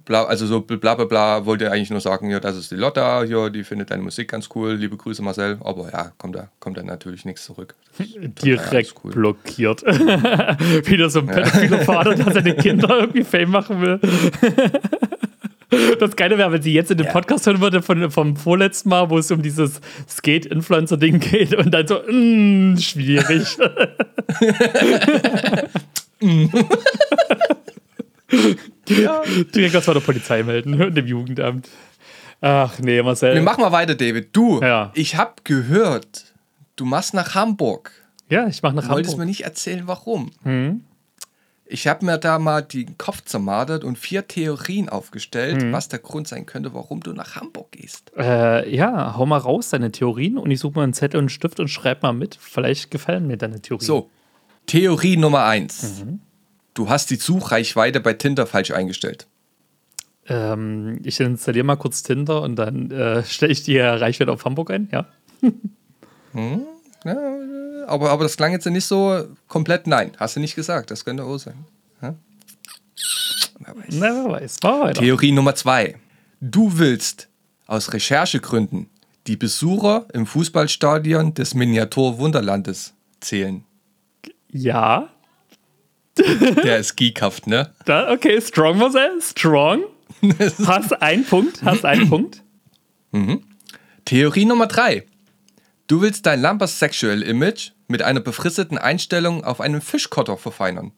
bla, also so bla bla bla, wollte eigentlich nur sagen, ja, das ist die Lotta, hier, die findet deine Musik ganz cool, liebe Grüße Marcel, aber ja, kommt da, kommt da natürlich nichts zurück. Direkt cool. blockiert. Wieder so ein pädophiler Vater, der seine Kinder irgendwie Fame machen will. Das Geile wäre, wenn sie jetzt in den Ja. Podcast hören würde von, vom vorletzten Mal, wo es um dieses Skate-Influencer-Ding geht und dann so, mm, schwierig. Direkt was bei der Polizei melden und dem Jugendamt. Ach nee, Marcel. Wir machen mal weiter, David. Du, Ja. ich habe gehört, du machst nach Hamburg. ja, ich mache nach Du wolltest Hamburg. mir nicht erzählen, warum. Mhm. Ich habe mir da mal den Kopf zermartert und vier Theorien aufgestellt, Mhm. was der Grund sein könnte, warum du nach Hamburg gehst. Äh, ja, hau mal raus deine Theorien und ich suche mal einen Zettel und einen Stift und schreib mal mit. Vielleicht gefallen mir deine Theorien. So, Theorie Nummer eins. Mhm. Du hast die Suchreichweite bei Tinder falsch eingestellt. Ähm, ich installiere mal kurz Tinder und dann äh, stelle ich die Reichweite auf Hamburg ein, ja. Ja, aber, aber das klang jetzt nicht so komplett nein. Hast du nicht gesagt. Das könnte auch sein. Ja? Wer weiß. Na, wer weiß. Theorie Nummer zwei. Du willst aus Recherchegründen die Besucher im Fußballstadion des Miniatur-Wunderlandes zählen. Ja. Der ist geekhaft, ne? Da, okay, strong, Marcel. Strong. Hast einen Punkt. Hast einen Punkt. Theorie Nummer drei. Du willst dein Lumpers Sexual Image mit einer befristeten Einstellung auf einem Fischkotter verfeinern.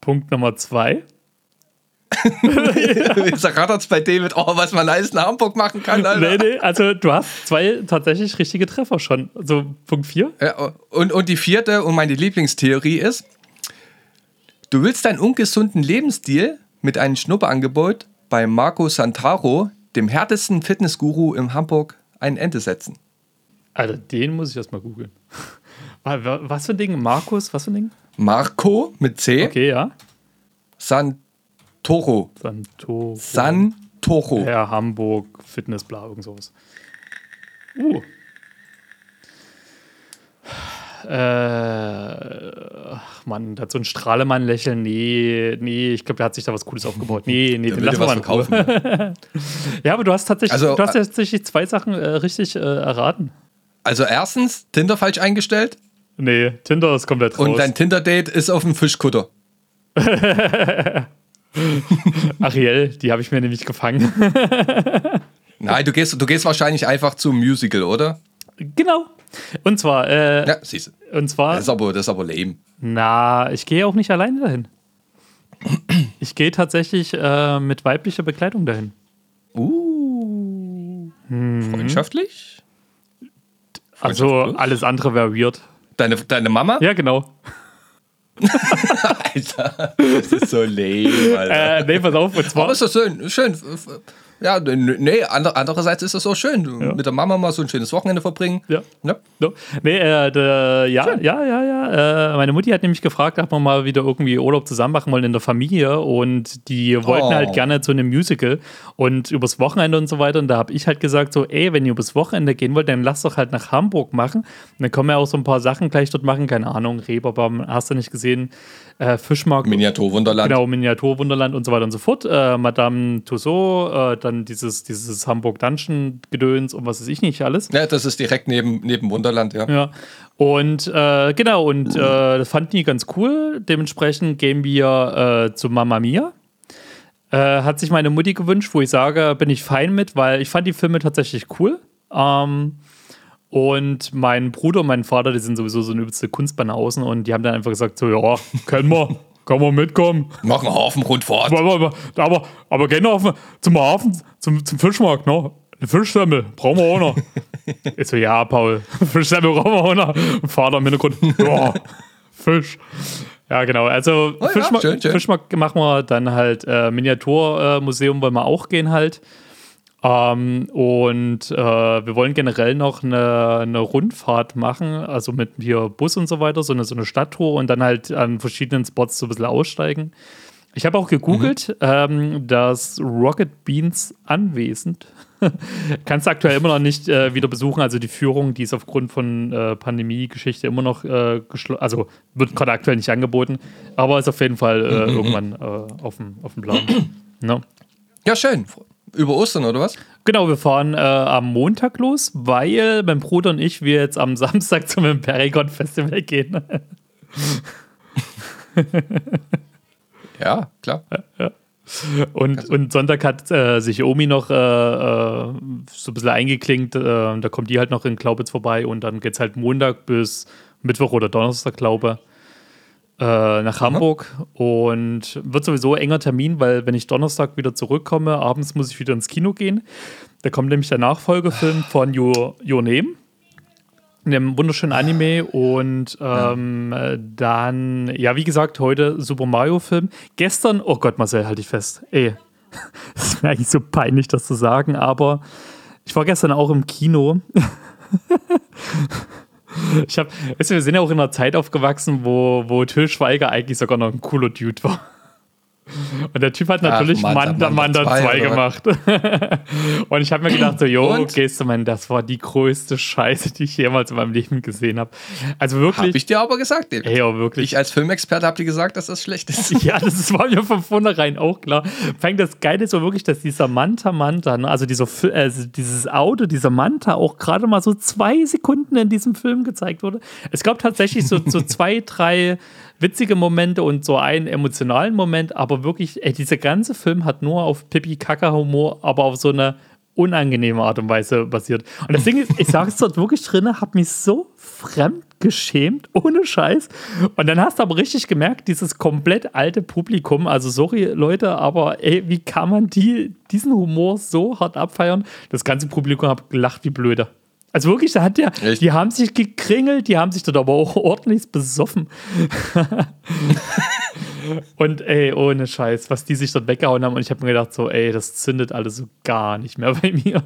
Punkt Nummer zwei. Jetzt errattert's bei David, oh, was man alles in Hamburg machen kann, Alter. Nee, nee, also du hast zwei tatsächlich richtige Treffer schon. Also Punkt vier. Ja, und, und die vierte und meine Lieblingstheorie ist, du willst deinen ungesunden Lebensstil mit einem Schnupperangebot bei Marco Santaro, dem härtesten Fitnessguru in Hamburg, ein Ende setzen. Alter, den muss ich erstmal googeln. Wa- wa- Was für ein Ding? Markus, was für ein Ding? Marco mit C, Okay, ja. Santoro. Santoro. Santoro. Ja, Hamburg, Fitness, bla, irgend sowas. Uh. Äh, ach Mann, da hat so ein Strahlemann-Lächeln. Nee, nee, ich glaube, der hat sich da was Cooles aufgebaut. Nee, nee, den lassen wir mal verkaufen. Ja, aber du hast tatsächlich, Also, du hast äh, tatsächlich zwei Sachen äh, richtig äh, erraten. Also erstens, Tinder falsch eingestellt Nee, Tinder ist komplett raus. und dein Tinder-Date ist auf dem Fischkutter. Ariel, die habe ich mir nämlich gefangen. Nein, du gehst, du gehst wahrscheinlich einfach zum Musical, oder? genau. Und zwar, äh, Ja, siehst du. und zwar, Das ist aber, das ist aber lame. Na, ich gehe auch nicht alleine dahin. Ich gehe tatsächlich äh, mit weiblicher Begleitung dahin. Uh. Mhm. Freundschaftlich? Also alles andere wäre weird. Deine, deine Mama? Ja, genau. Alter, das ist so lame, Alter. Äh, nee, pass auf, und Aber zwar. ist das schön, schön. Ja, nee, ander- andererseits ist das auch schön. Mit der Mama mal so ein schönes Wochenende verbringen. Ja. Ja. No. Nee, äh, der, ja, ja, ja, ja. Äh, meine Mutti hat nämlich gefragt, ob wir mal wieder irgendwie Urlaub zusammen machen wollen in der Familie. Und die wollten Oh. halt gerne zu einem Musical und übers Wochenende und so weiter. Und da habe ich halt gesagt: so, ey, wenn ihr übers Wochenende gehen wollt, dann lasst doch halt nach Hamburg machen. Und dann können wir auch so ein paar Sachen gleich dort machen. Keine Ahnung, Reeperbahn, hast du nicht gesehen? Äh, Fischmarkt. Miniaturwunderland. Genau, Miniaturwunderland und so weiter und so fort. Äh, Madame Tussauds, äh, dann dieses, dieses Hamburg Dungeon Gedöns und was weiß ich nicht alles. Ja, das ist direkt neben, neben Wunderland, ja. Ja. Und äh, genau, und äh, das fanden die ganz cool. Dementsprechend gehen wir äh, zu Mamma Mia. Äh, hat sich meine Mutti gewünscht, wo ich sage, bin ich fein mit, weil ich fand die Filme tatsächlich cool. Ähm, und mein Bruder und mein Vater, die sind sowieso so eine übelste Kunstbanausen und die haben dann einfach gesagt: so, ja, können wir, können wir mitkommen. Machen Hafenrundfahrt. Aber, aber, aber, aber gehen wir auf, zum Hafen, zum, zum Fischmarkt, ne? Eine Fischsemmel, brauchen wir auch noch. ich so, ja, Paul, Fischsemmel brauchen wir auch noch. Und Vater im Hintergrund, ja, Fisch. Ja, genau. Also ja, Fischmarkt, schön, schön. Fischmarkt machen wir, dann halt äh, Miniaturmuseum wollen wir auch gehen halt. Ähm, und äh, wir wollen generell noch eine, eine Rundfahrt machen, also mit hier Bus und so weiter, so eine, so eine Stadttour und dann halt an verschiedenen Spots so ein bisschen aussteigen. Ich habe auch gegoogelt, ähm, das Rocket Beans Anwesend. Kannst du aktuell immer noch nicht äh, wieder besuchen. Also die Führung, die ist aufgrund von äh, Pandemie-Geschichte immer noch äh, geschlossen. Also wird gerade aktuell nicht angeboten, aber ist auf jeden Fall äh, irgendwann äh, auf dem auf dem Plan. ne? Ja, schön. Über Ostern oder was? Genau, wir fahren äh, am Montag los, weil mein Bruder und ich wir jetzt am Samstag zum Imperigon Festival gehen. ja, klar. Und, und Sonntag hat äh, sich Omi noch äh, äh, so ein bisschen eingeklinkt. Äh, da kommt die halt noch in Glaubitz vorbei und dann geht es halt Montag bis Mittwoch oder Donnerstag, glaube äh, nach Hamburg. Mhm. Und wird sowieso enger Termin, weil wenn ich Donnerstag wieder zurückkomme, abends muss ich wieder ins Kino gehen. Da kommt nämlich der Nachfolgefilm von Your, Your Name einem wunderschönen Anime und ähm, ja. dann, ja, wie gesagt, heute Super Mario-Film. Gestern, oh Gott, Marcel, halte ich fest. Ey, das ist mir eigentlich so peinlich, das zu sagen, aber ich war gestern auch im Kino. ich habe, weißt du, wir sind ja auch in einer Zeit aufgewachsen, wo, wo Till Schweiger eigentlich sogar noch ein cooler Dude war. Und der Typ hat natürlich Ach, Manta, Manta, 2 gemacht. und ich habe mir gedacht, so, jo, gehst du, mein, das war die größte Scheiße, die ich jemals in meinem Leben gesehen habe. Also wirklich. Habe ich dir aber gesagt, David. Ey, ja, wirklich. Ich als Filmexperte habe dir gesagt, dass das schlecht ist. ja, das war mir von vornherein auch klar. Fängt das Geile ist so wirklich, dass dieser Manta Manta, ne, also dieser, also dieses Auto, dieser Manta auch gerade mal so zwei Sekunden in diesem Film gezeigt wurde. Es gab tatsächlich so, so zwei, drei witzige Momente und so einen emotionalen Moment, aber wirklich, ey, dieser ganze Film hat nur auf Pipi-Kaka-Humor, aber auf so eine unangenehme Art und Weise basiert. Und das Ding ist, ich sage es dort wirklich drin, habe mich so fremd geschämt, ohne Scheiß. Und dann hast du aber richtig gemerkt, dieses komplett alte Publikum, also sorry Leute, aber ey, wie kann man die, diesen Humor so hart abfeiern? Das ganze Publikum hat gelacht wie blöde. Also wirklich, da hat der, Echt? die haben sich gekringelt, die haben sich dort aber auch ordentlich besoffen. und ey, ohne Scheiß, was die sich dort weggehauen haben. Und ich habe mir gedacht, so, ey, das zündet alles so gar nicht mehr bei mir.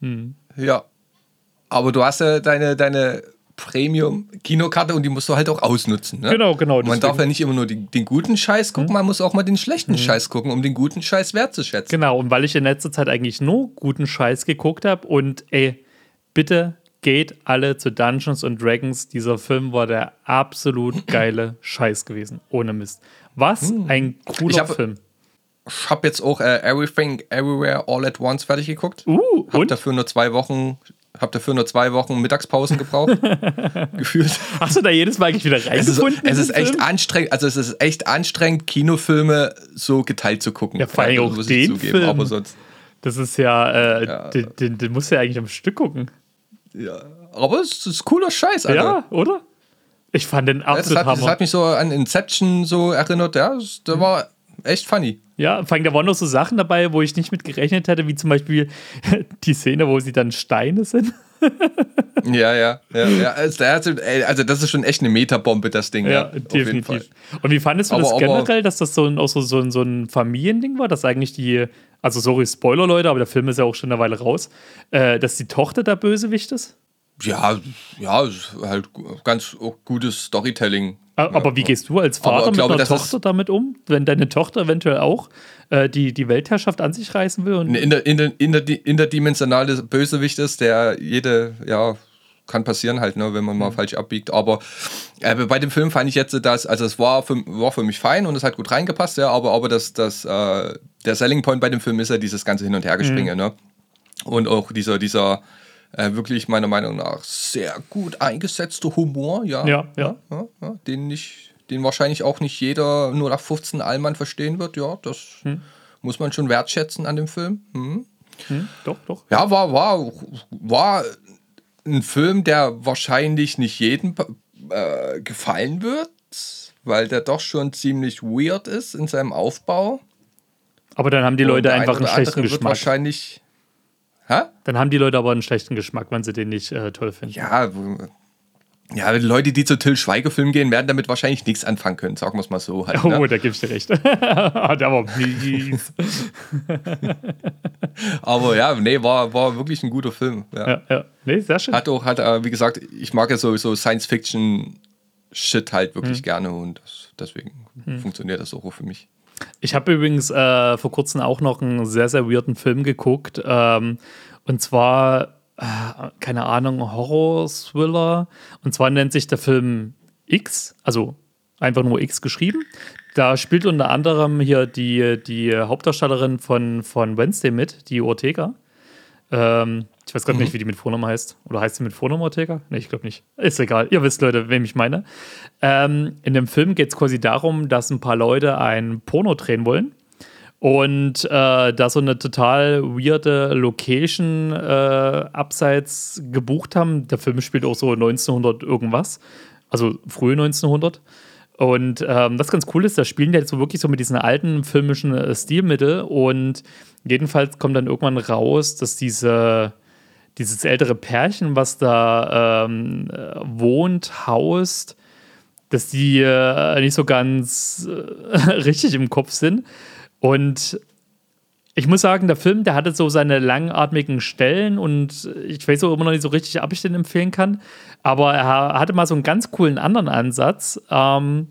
Hm. Ja. Aber du hast ja deine, deine Premium-Kinokarte und die musst du halt auch ausnutzen. Ne? Genau, genau. Man darf ja nicht immer nur die, den guten Scheiß gucken, hm. man muss auch mal den schlechten hm. Scheiß gucken, um den guten Scheiß wertzuschätzen. Genau, und weil ich in letzter Zeit eigentlich nur guten Scheiß geguckt habe und ey, bitte geht alle zu Dungeons and Dragons. Dieser Film war der absolut geile Scheiß gewesen. Ohne Mist. Was hm. ein cooler ich hab, Film. Ich habe jetzt auch äh, Everything Everywhere All at Once fertig geguckt. Uh, hab und? dafür nur zwei Wochen hab dafür nur zwei Wochen Mittagspausen gebraucht. gefühlt. Hast du da jedes Mal eigentlich wieder reingefunden? Es ist, es ist echt Film? anstrengend, also es ist echt anstrengend, Kinofilme so geteilt zu gucken. Ja, vor allem auch den zugeben, Film. Aber sonst. Das ist ja, äh, ja. Den, den, den musst du ja eigentlich am Stück gucken. Ja, aber es ist cooler Scheiß, Alter. Ja, oder? Ich fand den absolut ja, das, hat, das hat mich so an Inception so erinnert, ja, das, der war echt funny. Ja, vor allem, da waren noch so Sachen dabei, wo ich nicht mit gerechnet hätte, wie zum Beispiel die Szene, wo sie dann Steine sind. Ja, ja, ja, ja. Also, also, das ist schon echt eine Metabombe, das Ding. Ja, ja definitiv. Und wie fandest du aber, das generell, dass das so ein, auch so, so, so ein Familiending war, dass eigentlich die, also sorry, Spoiler, Leute, aber der Film ist ja auch schon eine Weile raus, äh, dass die Tochter der Bösewicht ist? Ja, ja, halt ganz gutes Storytelling. Aber wie gehst du als Vater mit glaube, einer Tochter damit um, wenn deine Tochter eventuell auch äh, die, die Weltherrschaft an sich reißen will? Und in der, in der, in der, interdimensionale Bösewicht ist, der jede, ja, kann passieren halt, ne, wenn man mal mhm. falsch abbiegt. Aber äh, bei dem Film fand ich jetzt, dass, also es war für, war für mich fein und es hat gut reingepasst, ja, aber, aber das, das, äh, der Selling Point bei dem Film ist ja dieses ganze Hin- und Hergespringe, mhm. ne? Und auch dieser, dieser äh, wirklich meiner Meinung nach sehr gut eingesetzte Humor, ja. Ja, ja. ja, ja den, nicht, den wahrscheinlich auch nicht jeder nur nach 15 Allmann verstehen wird, ja. Das hm. muss man schon wertschätzen an dem Film. Hm. Hm, doch, doch. Ja, war, war, war ein Film, der wahrscheinlich nicht jedem äh, gefallen wird, weil der doch schon ziemlich weird ist in seinem Aufbau. Aber dann haben die Leute einfach einen schlechten Geschmack. wahrscheinlich. Hä? Dann haben die Leute aber einen schlechten Geschmack, wenn sie den nicht äh, toll finden. Ja, ja, Leute, die zu Till Schweiger-Film gehen, werden damit wahrscheinlich nichts anfangen können, sagen wir es mal so. Halt, ne? Oh, da gibst du recht. der war mies. Aber ja, nee, war, war wirklich ein guter Film. Ja, ja, ja. Nee, sehr schön. Hat auch, hat, äh, wie gesagt, ich mag ja sowieso Science-Fiction-Shit halt wirklich hm. gerne und deswegen hm. funktioniert das auch für mich. Ich habe übrigens äh, vor kurzem auch noch einen sehr, sehr weirden Film geguckt. Ähm, und zwar äh, keine Ahnung, Horror-Thriller. Und zwar nennt sich der Film X, also einfach nur X geschrieben. Da spielt unter anderem hier die, die Hauptdarstellerin von, von Wednesday mit, die Ortega. Ähm, ich weiß gerade mhm. nicht, wie die mit Vornamen heißt. Oder heißt sie mit Vornamen Ortega? Nee, ich glaube nicht. Ist egal. Ihr wisst, Leute, wem ich meine. Ähm, in dem Film geht es quasi darum, dass ein paar Leute ein Porno drehen wollen. Und äh, da so eine total weirde Location äh, abseits gebucht haben. Der Film spielt auch so 1900 irgendwas. Also frühe 1900. Und ähm, was ganz cool ist, da spielen die jetzt so wirklich so mit diesen alten filmischen äh, Stilmittel. Und jedenfalls kommt dann irgendwann raus, dass diese dieses ältere Pärchen, was da ähm, wohnt, haust, dass die äh, nicht so ganz äh, richtig im Kopf sind. Und ich muss sagen, der Film, der hatte so seine langatmigen Stellen und ich weiß auch immer noch nicht so richtig, ob ich den empfehlen kann. Aber er hatte mal so einen ganz coolen anderen Ansatz. Ähm,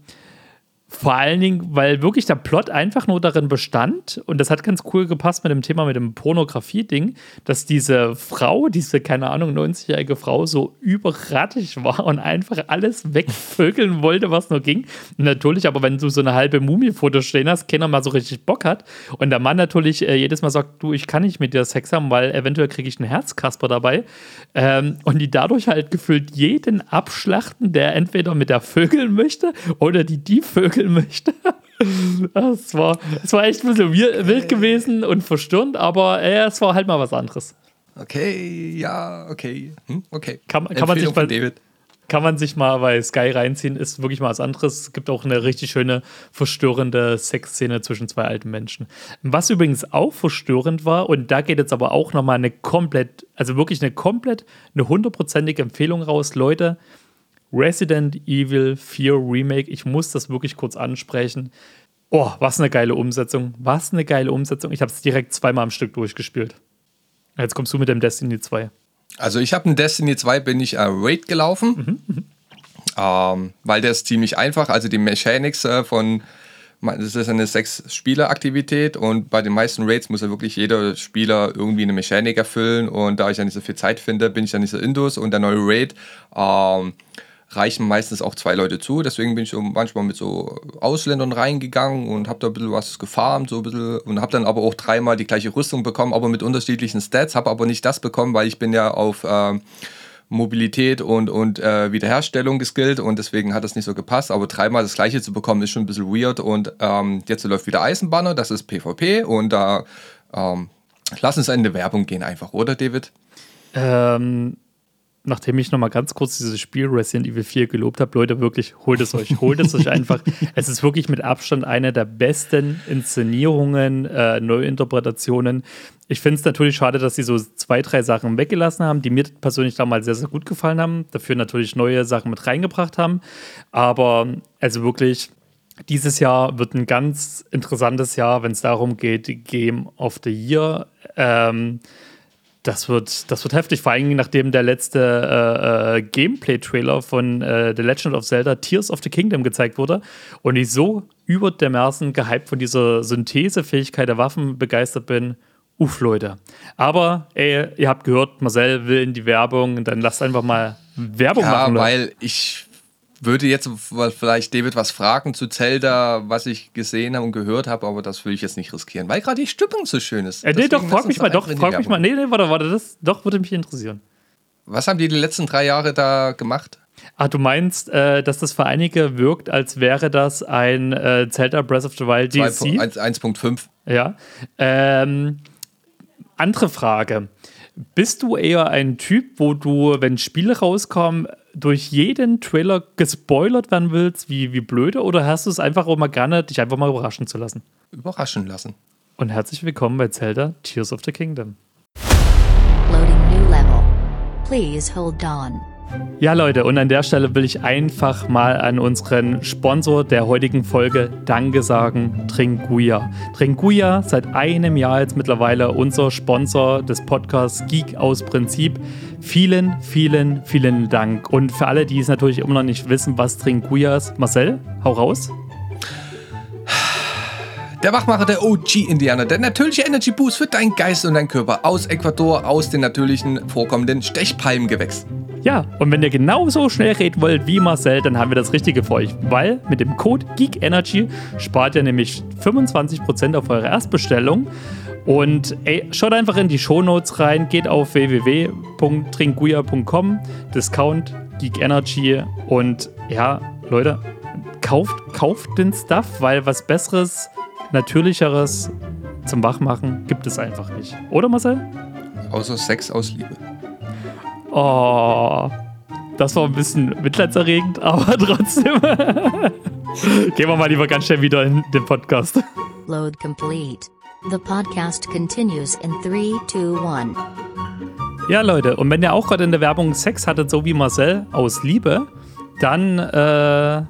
vor allen Dingen, weil wirklich der Plot einfach nur darin bestand, und das hat ganz cool gepasst mit dem Thema mit dem Pornografie-Ding, dass diese Frau, diese, keine Ahnung, 90-jährige Frau so überrattig war und einfach alles wegvögeln wollte, was nur ging. Natürlich, aber wenn du so eine halbe Mumie-Foto stehen hast, keiner mal so richtig Bock hat. Und der Mann natürlich äh, jedes Mal sagt, du, ich kann nicht mit dir Sex haben, weil eventuell kriege ich einen Herzkasper dabei. Ähm, und die dadurch halt gefühlt jeden abschlachten, der entweder mit der vögeln möchte oder die die vögeln entwickeln möchte. Es war, es war echt ein bisschen wild gewesen und verstörend, aber äh, es war halt mal was anderes. Okay, ja, okay. Hm, okay. Kann, kann man sich mal, David. Kann man sich mal bei Sky reinziehen, ist wirklich mal was anderes. Es gibt auch eine richtig schöne, verstörende Sexszene zwischen zwei alten Menschen. Was übrigens auch verstörend war, und da geht jetzt aber auch nochmal eine komplett, also wirklich eine komplett, eine hundertprozentige Empfehlung raus. Leute, Resident Evil 4 Remake. Ich muss das wirklich kurz ansprechen. Oh, was eine geile Umsetzung. Was eine geile Umsetzung. Ich habe es direkt zweimal am Stück durchgespielt. Jetzt kommst du mit dem Destiny 2. Also ich habe in Destiny 2 bin ich äh, Raid gelaufen, mhm, mhm, ähm, weil der ist ziemlich einfach. Also die Mechanics äh, von, das ist eine Sechs-Spieler-Aktivität und bei den meisten Raids muss ja wirklich jeder Spieler irgendwie eine Mechanik erfüllen und da ich ja nicht so viel Zeit finde, bin ich dann nicht so Indus und der neue Raid ähm, reichen meistens auch zwei Leute zu. Deswegen bin ich so manchmal mit so Ausländern reingegangen und habe da ein bisschen was gefarmt, so ein bisschen und habe dann aber auch dreimal die gleiche Rüstung bekommen, aber mit unterschiedlichen Stats, habe aber nicht das bekommen, weil ich bin ja auf äh, Mobilität und, und äh, Wiederherstellung geskillt und deswegen hat das nicht so gepasst. Aber dreimal das gleiche zu bekommen ist schon ein bisschen weird und ähm, jetzt läuft wieder Eisenbanner, das ist PvP und da ähm, lass uns in die Werbung gehen einfach, oder David? Ähm, nachdem ich nochmal ganz kurz dieses Spiel Resident Evil 4 gelobt habe, Leute, wirklich, holt es euch, holt es euch einfach. Es ist wirklich mit Abstand eine der besten Inszenierungen, äh, Neuinterpretationen. Ich finde es natürlich schade, dass sie so zwei, drei Sachen weggelassen haben, die mir persönlich damals sehr, sehr gut gefallen haben. Dafür natürlich neue Sachen mit reingebracht haben. Aber also wirklich, dieses Jahr wird ein ganz interessantes Jahr, wenn es darum geht, Game of the Year. Ähm, das wird, das wird heftig, vor allem nachdem der letzte äh, äh, Gameplay-Trailer von äh, The Legend of Zelda Tears of the Kingdom gezeigt wurde und ich so über dermaßen gehypt von dieser Synthesefähigkeit der Waffen begeistert bin. Uff, Leute. Aber, ey, ihr habt gehört, Marcel will in die Werbung, dann lasst einfach mal Werbung ja, machen. Ja, weil ich würde jetzt vielleicht David was fragen zu Zelda, was ich gesehen habe und gehört habe, aber das will ich jetzt nicht riskieren, weil gerade die Stimmung so schön ist. Äh, nee, doch, frag mich mal, doch, frag mich mal. Nee, nee, warte, warte, das doch würde mich interessieren. Was haben die die letzten drei Jahre da gemacht? Ah, du meinst, äh, dass das für einige wirkt, als wäre das ein äh, Zelda Breath of the Wild DLC? 1.5. Ja. Ähm, andere Frage. Bist du eher ein Typ, wo du, wenn Spiele rauskommen, durch jeden Trailer gespoilert werden willst, wie, wie blöde, oder hast du es einfach auch mal gerne, dich einfach mal überraschen zu lassen? Überraschen lassen. Und herzlich willkommen bei Zelda Tears of the Kingdom. Loading new level. Please hold on. Ja, Leute, und an der Stelle will ich einfach mal an unseren Sponsor der heutigen Folge Danke sagen, Tringuya. Tringuya, seit einem Jahr jetzt mittlerweile unser Sponsor des Podcasts Geek aus Prinzip. Vielen, vielen, vielen Dank. Und für alle, die es natürlich immer noch nicht wissen, was Tringuya ist, Marcel, hau raus. Der Wachmacher, der OG-Indianer, der natürliche Energy Boost für deinen Geist und deinen Körper aus Ecuador, aus den natürlichen vorkommenden Stechpalmengewächs. Ja, und wenn ihr genauso schnell reden wollt wie Marcel, dann haben wir das Richtige für euch, weil mit dem Code GeekEnergy spart ihr nämlich 25% auf eure Erstbestellung. Und ey, schaut einfach in die Shownotes rein, geht auf www.tringuya.com, Discount Geek Energy und ja, Leute, kauft, kauft den Stuff, weil was Besseres, Natürlicheres zum Wachmachen gibt es einfach nicht. Oder Marcel? Außer Sex aus Liebe. Oh, das war ein bisschen mitleidserregend, aber trotzdem. Gehen wir mal lieber ganz schnell wieder in den Podcast. Load complete. The podcast continues in 3, 2, 1. Ja, Leute, und wenn ihr auch gerade in der Werbung Sex hattet, so wie Marcel, aus Liebe, dann äh,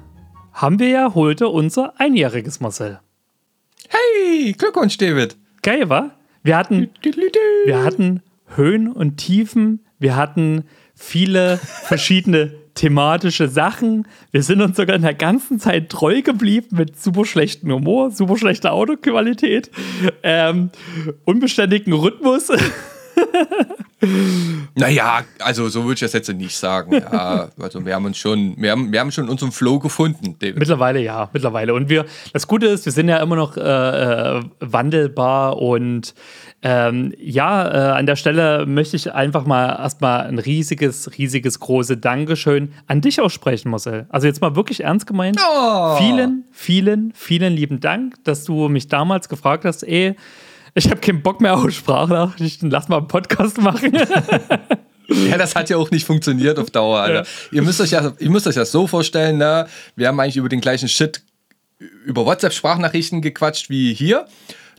haben wir ja heute unser einjähriges Marcel. Hey, Glückwunsch, David. Geil, wa? Wir hatten, wir hatten Höhen und Tiefen, wir hatten viele verschiedene thematische Sachen. Wir sind uns sogar in der ganzen Zeit treu geblieben mit super schlechtem Humor, super schlechter Autoqualität, ähm, unbeständigen Rhythmus. Naja, also so würde ich das jetzt nicht sagen. Ja, also wir haben uns schon, wir haben, wir haben schon unseren Flow gefunden, David. Mittlerweile ja, mittlerweile. Und wir, das Gute ist, wir sind ja immer noch äh, äh, wandelbar und ähm, ja, äh, an der Stelle möchte ich einfach mal erstmal ein riesiges, riesiges, große Dankeschön an dich aussprechen, Marcel. Also jetzt mal wirklich ernst gemeint. Oh. Vielen, vielen, vielen lieben Dank, dass du mich damals gefragt hast, ey, ich habe keinen Bock mehr auf Sprachnachrichten, lass mal einen Podcast machen. Ja, das hat ja auch nicht funktioniert auf Dauer, Alter. Ja. Ihr, müsst euch ja, ihr müsst euch das so vorstellen, ne? wir haben eigentlich über den gleichen Shit über WhatsApp-Sprachnachrichten gequatscht wie hier.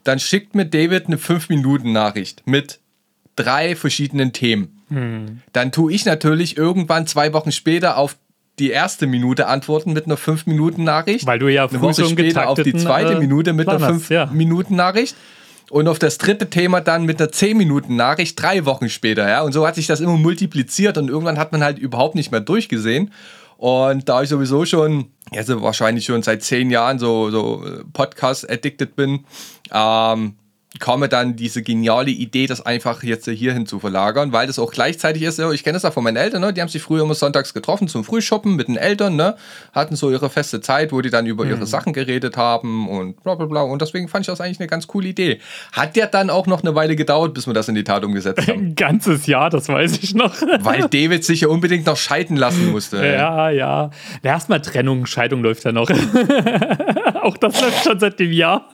Dann schickt mir David eine 5-Minuten-Nachricht mit drei verschiedenen Themen. Hm. Dann tue ich natürlich irgendwann zwei Wochen später auf die erste Minute antworten mit einer 5-Minuten-Nachricht. Weil du ja eine Woche später auf die getakteten, zweite äh, Minute mit Plan einer hast, ja. 5-Minuten-Nachricht. Und auf das dritte Thema dann mit einer 10-Minuten-Nachricht drei Wochen später. Ja? Und so hat sich das immer multipliziert und irgendwann hat man halt überhaupt nicht mehr durchgesehen. Und da ich sowieso schon, also wahrscheinlich schon seit zehn Jahren so, so äh, Podcast-addicted bin, ähm, kam mir dann diese geniale Idee, das einfach jetzt hierhin zu verlagern, weil das auch gleichzeitig ist, ich kenne das ja von meinen Eltern, ne? die haben sich früher immer sonntags getroffen zum Frühshoppen mit den Eltern, ne? hatten so ihre feste Zeit, wo die dann über ihre Sachen geredet haben und bla bla bla und deswegen fand ich das eigentlich eine ganz coole Idee. Hat ja dann auch noch eine Weile gedauert, bis wir das in die Tat umgesetzt haben, Ein ganzes Jahr, das weiß ich noch. weil David sich ja unbedingt noch scheiden lassen musste. Ja, ja. Erstmal Trennung, Scheidung läuft ja noch. Auch das läuft schon seit dem Jahr.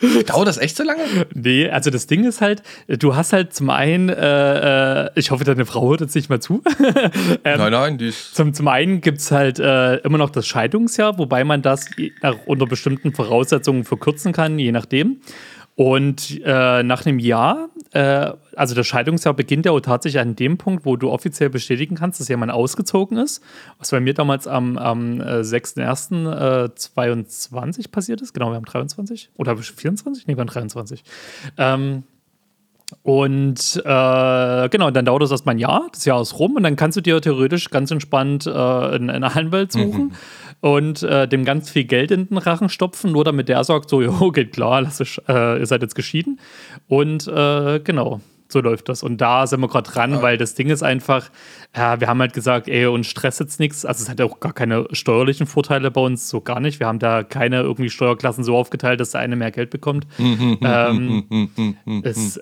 Dauert das echt so lange? Nee, also das Ding ist halt, du hast halt zum einen, äh, äh, ich hoffe, deine Frau hört jetzt nicht mal zu. ähm, Nein, nein, die ist Zum, zum einen gibt es halt äh, immer noch das Scheidungsjahr, wobei man das nach, unter bestimmten Voraussetzungen verkürzen kann, je nachdem. Und äh, nach einem Jahr, äh, also das Scheidungsjahr beginnt ja tatsächlich an dem Punkt, wo du offiziell bestätigen kannst, dass jemand ausgezogen ist. Was bei mir damals am, am äh, 6.1.22 passiert ist. Genau, wir haben 23. Oder habe ich 24? Nee, wir haben 23. Ähm, und äh, genau, dann dauert das erstmal ein Jahr, das Jahr ist rum und dann kannst du dir theoretisch ganz entspannt äh, eine, eine Anwalt suchen und äh, dem ganz viel Geld in den Rachen stopfen, nur damit der sagt, so, jo, geht klar, lass es, äh, ihr seid jetzt geschieden. Und äh, genau, so läuft das. Und da sind wir gerade dran, weil das Ding ist einfach, ja, wir haben halt gesagt, ey, uns stresst jetzt nichts. Also es hat auch gar keine steuerlichen Vorteile bei uns, so gar nicht. Wir haben da keine irgendwie Steuerklassen so aufgeteilt, dass der eine mehr Geld bekommt. ähm, es,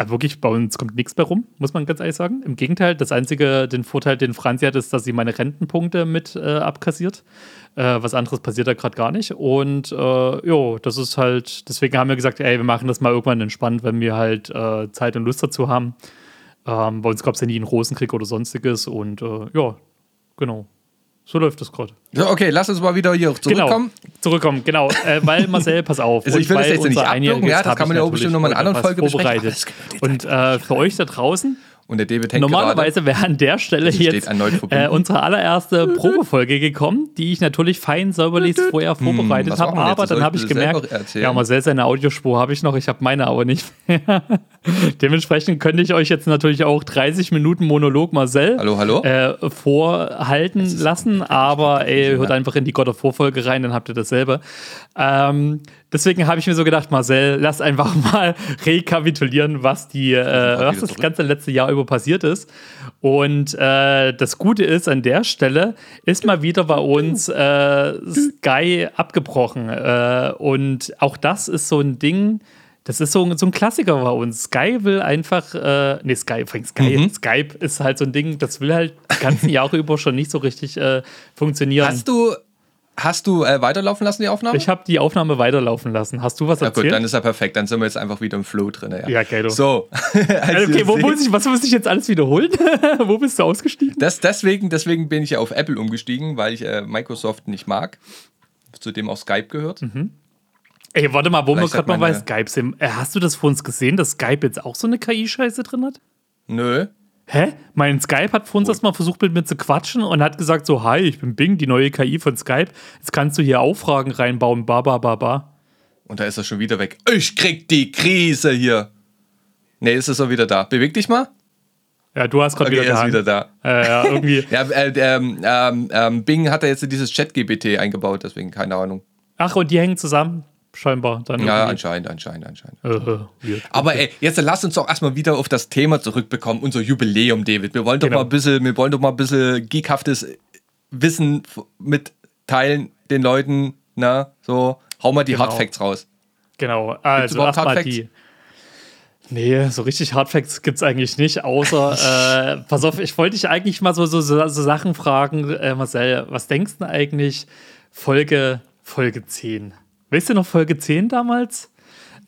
äh, wirklich, bei uns kommt nichts mehr rum, muss man ganz ehrlich sagen. Im Gegenteil, das einzige, den Vorteil, den Franzi hat, ist, dass sie meine Rentenpunkte mit äh, abkassiert. Äh, was anderes passiert da gerade gar nicht. Und äh, jo, das ist halt, deswegen haben wir gesagt, ey, wir machen das mal irgendwann entspannt, wenn wir halt äh, Zeit und Lust dazu haben. Ähm, bei uns gab es ja nie einen Rosenkrieg oder sonstiges und äh, ja, genau. So läuft das gerade. So, okay, lass uns mal wieder hier zurückkommen. Genau, zurückkommen, genau. Äh, weil Marcel, pass auf. Also ich will das jetzt nicht abwürgen, ja, das kann man ja auch bestimmt natürlich noch mal in einer anderen Folge vorbereitet. Und äh, für euch da draußen Und der David hängt Normalerweise wäre an der Stelle jetzt äh, unsere allererste Probefolge gekommen, die ich natürlich fein säuberlich vorher vorbereitet Hm, habe. Aber dann habe ich gemerkt, ja, Marcel, seine Audiospur habe ich noch, ich habe meine aber nicht mehr. Dementsprechend könnte ich euch jetzt natürlich auch 30 Minuten Monolog Marcel Hallo, hallo? Äh, vorhalten lassen, aber ey, hört einfach in die God of War Folge rein, dann habt ihr dasselbe. Ähm, deswegen habe ich mir so gedacht, Marcel, lass einfach mal rekapitulieren, was die, äh, was das ganze letzte Jahr über passiert ist. Und äh, das Gute ist an der Stelle, ist mal wieder bei uns äh, Sky abgebrochen. Äh, und auch das ist so ein Ding, das ist so, so ein Klassiker bei uns. Sky will einfach, äh, nee, Sky, Sky, Mhm. Skype ist halt so ein Ding, das will halt die ganzen Jahre über schon nicht so richtig äh, funktionieren. Hast du, hast du äh, weiterlaufen lassen, die Aufnahme? ich habe die Aufnahme weiterlaufen lassen. Hast du was ja gut, erzählt? dann ist ja perfekt. Dann sind wir jetzt einfach wieder im Flow drin. Ja, Ja, geil, du. So. Also okay, wo muss ich, was muss ich jetzt alles wiederholen? wo bist du ausgestiegen? das, deswegen, deswegen bin ich ja auf Apple umgestiegen, weil ich äh, Microsoft nicht mag. Zu dem auch Skype gehört. Mhm. Ey, warte mal, wo wir gerade mal bei Skype sind. Äh, hast du das vor uns gesehen, dass Skype jetzt auch so eine KI-Scheiße drin hat? Nö. Hä? Mein Skype hat vor uns erstmal versucht, mit mir zu quatschen und hat gesagt: So, hi, ich bin Bing, die neue KI von Skype. Jetzt kannst du hier Auffragen reinbauen, ba, ba, ba, ba. Und da ist er schon wieder weg. Ich krieg die Krise hier. Nee, ist er wieder da. Beweg dich mal. Ja, du hast gerade Okay, wieder er ist wieder da. Äh, ja, irgendwie. Ja, äh, ähm, ähm, ähm, Bing hat da jetzt dieses Chat-GPT eingebaut, deswegen keine Ahnung. Ach, und die hängen zusammen? Scheinbar. Dann Ja, irgendwie. anscheinend, anscheinend, anscheinend. Äh, äh. Aber ey, jetzt lass uns doch erstmal wieder auf das Thema zurückbekommen, unser Jubiläum, David. Wir wollen doch Genau. mal ein bisschen, wir wollen doch mal ein bisschen geekhaftes Wissen mitteilen den Leuten, na, so, hau mal die Genau. Hardfacts raus. Genau, also erstmal Hardfacts? die. Nee, so richtig Hardfacts gibt es eigentlich nicht, außer, äh, pass auf, ich wollte dich eigentlich mal so, so, so, so Sachen fragen, äh, Marcel, was denkst du eigentlich Folge, Folge 10? Weißt du noch Folge 10 damals?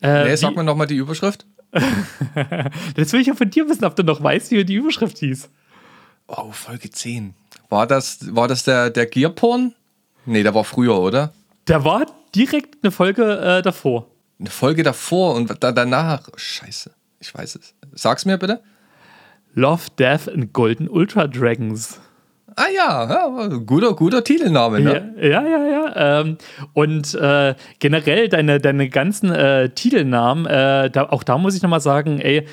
Äh, Nee, sag mir nochmal die Überschrift. Jetzt will ich ja von dir wissen, ob du noch weißt, wie die Überschrift hieß. Oh, Folge 10. War das, war das der, der Gearporn? Nee, der war früher, oder? Da war direkt eine Folge äh, davor. Eine Folge davor und da, danach. Scheiße, ich weiß es. Sag's mir bitte. Love, Death and Golden Ultra Dragons. Ah ja, ja guter, guter Titelname, ne? Ja, ja, ja. ja. Ähm, und äh, generell deine, deine ganzen äh, Titelnamen, äh, da, auch da muss ich nochmal sagen, ey,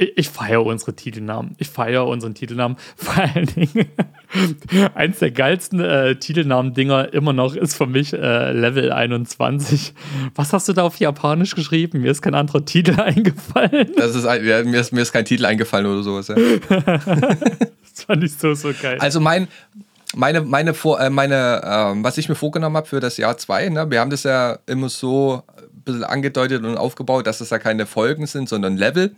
ich, ich feiere unsere Titelnamen. Ich feiere unseren Titelnamen. Vor allen Dingen, eins der geilsten äh, Titelnamen-Dinger immer noch ist für mich äh, Level 21. Was hast du da auf Japanisch geschrieben? Mir ist kein anderer Titel eingefallen. Das ist, ein- ja, mir, ist, mir ist kein Titel eingefallen oder sowas. Ja. Das fand ich so, so geil. Also mein, meine, meine, Vor äh, meine ähm, was ich mir vorgenommen habe für das Jahr 2, ne, wir haben das ja immer so ein bisschen angedeutet und aufgebaut, dass das ja keine Folgen sind, sondern Level.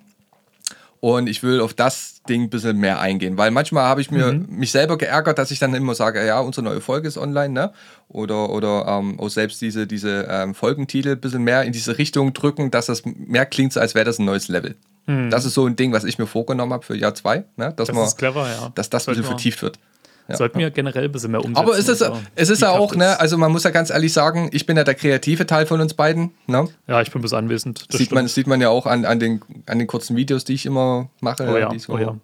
Und ich will auf das Ding ein bisschen mehr eingehen, weil manchmal habe ich mir mich selber geärgert, dass ich dann immer sage, ja, unsere neue Folge ist online, ne? Oder, oder ähm, auch selbst diese, diese ähm, Folgentitel ein bisschen mehr in diese Richtung drücken, dass das mehr klingt, als wäre das ein neues Level. Das ist so ein Ding, was ich mir vorgenommen habe für Jahr 2, ne? dass, das man, ist clever, ja. dass das ein bisschen vertieft wird. Ja. Sollten wir generell ein bisschen mehr umsetzen. Aber es ist, es ist ja auch, ne, also man muss ja ganz ehrlich sagen, ich bin ja der kreative Teil von uns beiden. Ne? Ja, ich bin bis anwesend. Das Sieht, man, sieht man ja auch an, an, den, an den kurzen Videos, die ich immer mache. Oh ja, so, oh ja.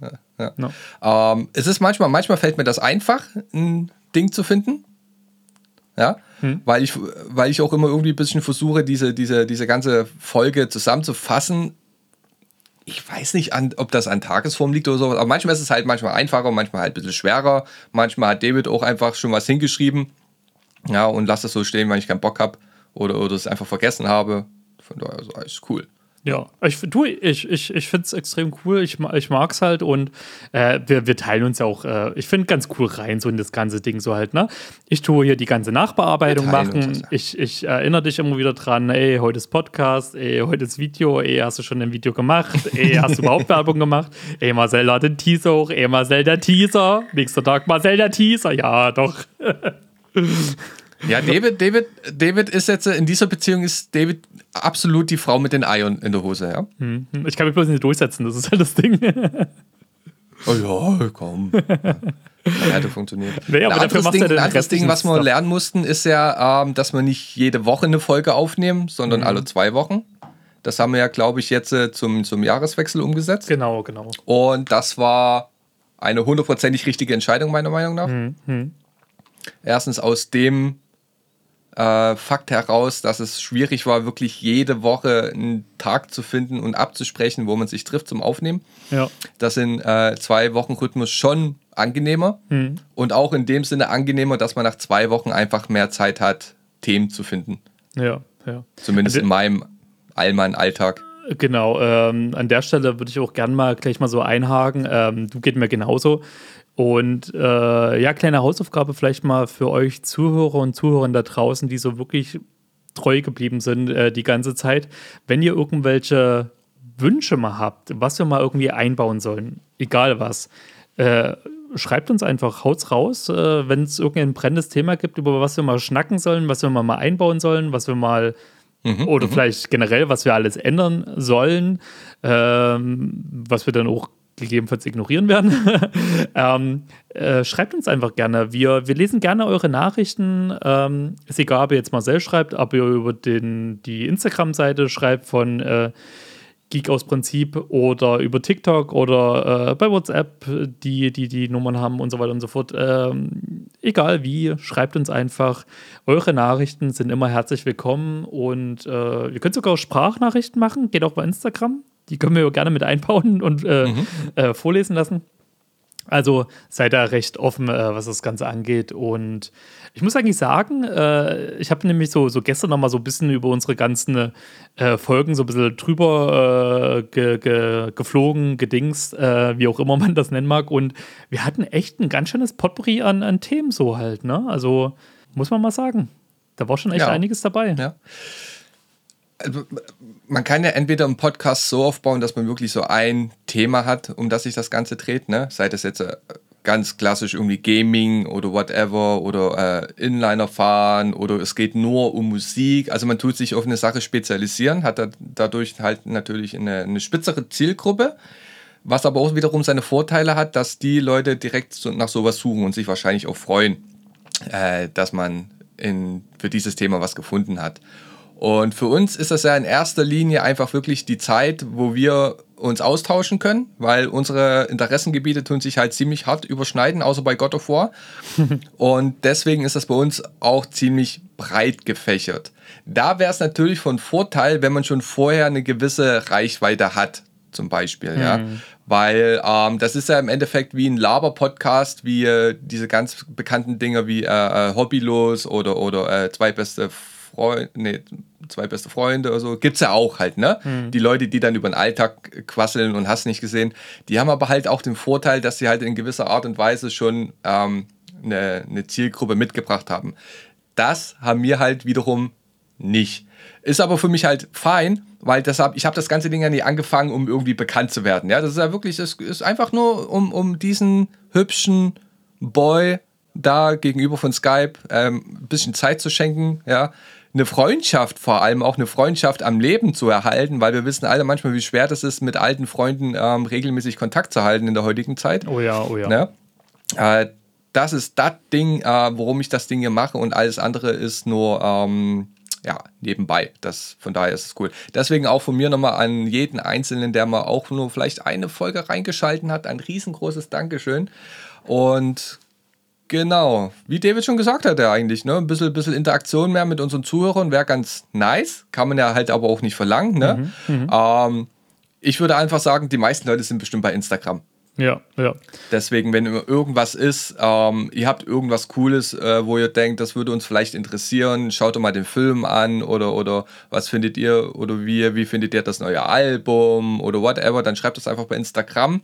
ja. Ja. Ähm, es ist manchmal, manchmal fällt mir das einfach, ein Ding zu finden. Ja, Hm. weil, ich, weil ich auch immer irgendwie ein bisschen versuche, diese, diese, diese ganze Folge zusammenzufassen. Ich weiß nicht, an, ob das an Tagesform liegt oder sowas, aber manchmal ist es halt manchmal einfacher, manchmal halt ein bisschen schwerer. Manchmal hat David auch einfach schon was hingeschrieben. Ja, und lass das so stehen, wenn ich keinen Bock habe oder, oder es einfach vergessen habe. Von daher ist alles cool. Ja, ich, du, ich, ich, ich finde es extrem cool. Ich, ich mag es halt und äh, wir, wir teilen uns ja auch, äh, ich finde ganz cool rein, so in das ganze Ding so halt, ne? Ich tue hier die ganze Nachbearbeitung machen. Ich, ich erinnere dich immer wieder dran, ey, heute ist Podcast, ey, heute ist Video, ey, hast du schon ein Video gemacht, ey, hast du überhaupt Werbung gemacht? Ey, Marcel lad den Teaser hoch, ey, Marcel der Teaser. Nächster Tag Marcel der Teaser, ja, doch. Ja, David, David, David ist jetzt in dieser Beziehung ist David absolut die Frau mit den Eiern in der Hose, ja. Hm, Ich kann mich bloß nicht durchsetzen, das ist halt das Ding. Oh ja, komm. Ja, hätte funktioniert. Nee, aber ein anderes, Ding, ja ein anderes Ding, was wir Stuff. lernen mussten, ist ja, ähm, dass wir nicht jede Woche eine Folge aufnehmen, sondern Mhm. alle zwei Wochen. Das haben wir ja, glaube ich, jetzt äh, zum, zum Jahreswechsel umgesetzt. Genau, genau. Und das war eine hundertprozentig richtige Entscheidung, meiner Meinung nach. Mhm. Erstens aus dem äh, Fakt heraus, dass es schwierig war, wirklich jede Woche einen Tag zu finden und abzusprechen, wo man sich trifft zum Aufnehmen. Ja. Das sind äh, zwei Wochen Rhythmus schon angenehmer Mhm. und auch in dem Sinne angenehmer, dass man nach zwei Wochen einfach mehr Zeit hat, Themen zu finden. Ja, ja. Zumindest Also- in meinem Allmann-Alltag. Genau, ähm, an der Stelle würde ich auch gerne mal gleich mal so einhaken. Ähm, du geht mir genauso. Und äh, ja, kleine Hausaufgabe vielleicht mal für euch Zuhörer und Zuhörer da draußen, die so wirklich treu geblieben sind äh, die ganze Zeit. Wenn ihr irgendwelche Wünsche mal habt, was wir mal irgendwie einbauen sollen, egal was, äh, schreibt uns einfach, haut's raus, äh, wenn es irgendein brennendes Thema gibt, über was wir mal schnacken sollen, was wir mal, mal einbauen sollen, was wir mal oder vielleicht generell, was wir alles ändern sollen, ähm, was wir dann auch gegebenenfalls ignorieren werden. ähm, äh, schreibt uns einfach gerne. Wir, wir lesen gerne eure Nachrichten. Ähm, ist egal, ob ihr jetzt Marcel schreibt, ob ihr über den, die Instagram-Seite schreibt von äh, Geek aus Prinzip oder über TikTok oder äh, bei WhatsApp, die, die die Nummern haben und so weiter und so fort. Ähm, egal wie, schreibt uns einfach. Eure Nachrichten sind immer herzlich willkommen und äh, ihr könnt sogar auch Sprachnachrichten machen, geht auch bei Instagram. Die können wir gerne mit einbauen und äh, äh, vorlesen lassen. Also seid da recht offen, äh, was das Ganze angeht. Und ich muss eigentlich sagen, äh, ich habe nämlich so, so gestern noch mal so ein bisschen über unsere ganzen äh, Folgen so ein bisschen drüber äh, ge, ge, geflogen, gedingst, äh, wie auch immer man das nennen mag. Und wir hatten echt ein ganz schönes Potpourri an, an Themen so halt. Ne? Also muss man mal sagen. Da war schon echt Ja. einiges dabei. Ja. Also, man kann ja entweder einen Podcast so aufbauen, dass man wirklich so ein Thema hat, um das sich das Ganze dreht, ne? Sei das jetzt äh, ganz klassisch irgendwie Gaming oder whatever oder äh, Inliner fahren oder es geht nur um Musik. Also man tut sich auf eine Sache spezialisieren, hat da, dadurch halt natürlich eine, eine spitzere Zielgruppe. Was aber auch wiederum seine Vorteile hat, dass die Leute direkt so nach sowas suchen und sich wahrscheinlich auch freuen, äh, dass man in, für dieses Thema was gefunden hat. Und für uns ist das ja in erster Linie einfach wirklich die Zeit, wo wir uns austauschen können, weil unsere Interessengebiete tun sich halt ziemlich hart überschneiden, außer bei God of War. Und deswegen ist das bei uns auch ziemlich breit gefächert. Da wäre es natürlich von Vorteil, wenn man schon vorher eine gewisse Reichweite hat, zum Beispiel, ja. Weil ähm, das ist ja im Endeffekt wie ein Laber-Podcast, wie äh, diese ganz bekannten Dinge wie äh, äh, Hobbylos oder, oder äh, zwei beste Freunde, nee, zwei beste Freunde oder so, gibt's ja auch halt, ne? Die Leute, die dann über den Alltag quasseln und hast nicht gesehen, die haben aber halt auch den Vorteil, dass sie halt in gewisser Art und Weise schon ähm, eine, eine Zielgruppe mitgebracht haben. Das haben wir halt wiederum nicht. Ist aber für mich halt fein, weil deshalb, ich habe das ganze Ding ja nie angefangen, um irgendwie bekannt zu werden. Ja, das ist ja wirklich, es ist einfach nur, um, um diesen hübschen Boy da gegenüber von Skype ähm, ein bisschen Zeit zu schenken, ja. Eine Freundschaft vor allem, auch eine Freundschaft am Leben zu erhalten, weil wir wissen alle manchmal, wie schwer das ist, mit alten Freunden ähm, regelmäßig Kontakt zu halten in der heutigen Zeit. Oh ja, oh ja. Ne? Äh, das ist das Ding, äh, warum ich das Ding hier mache und alles andere ist nur ähm, ja, nebenbei. Das, von daher ist es cool. Deswegen auch von mir nochmal an jeden Einzelnen, der mal auch nur vielleicht eine Folge reingeschalten hat, ein riesengroßes Dankeschön. Und genau, wie David schon gesagt hat, ja eigentlich, ne? ein bisschen, bisschen Interaktion mehr mit unseren Zuhörern wäre ganz nice. Kann man ja halt aber auch nicht verlangen. Ne? Ähm, ich würde einfach sagen, die meisten Leute sind bestimmt bei Instagram. Ja, ja. Deswegen, wenn irgendwas ist, ähm, ihr habt irgendwas Cooles, äh, wo ihr denkt, das würde uns vielleicht interessieren, schaut doch mal den Film an oder, oder was findet ihr oder wie, wie findet ihr das neue Album oder whatever, dann schreibt das einfach bei Instagram.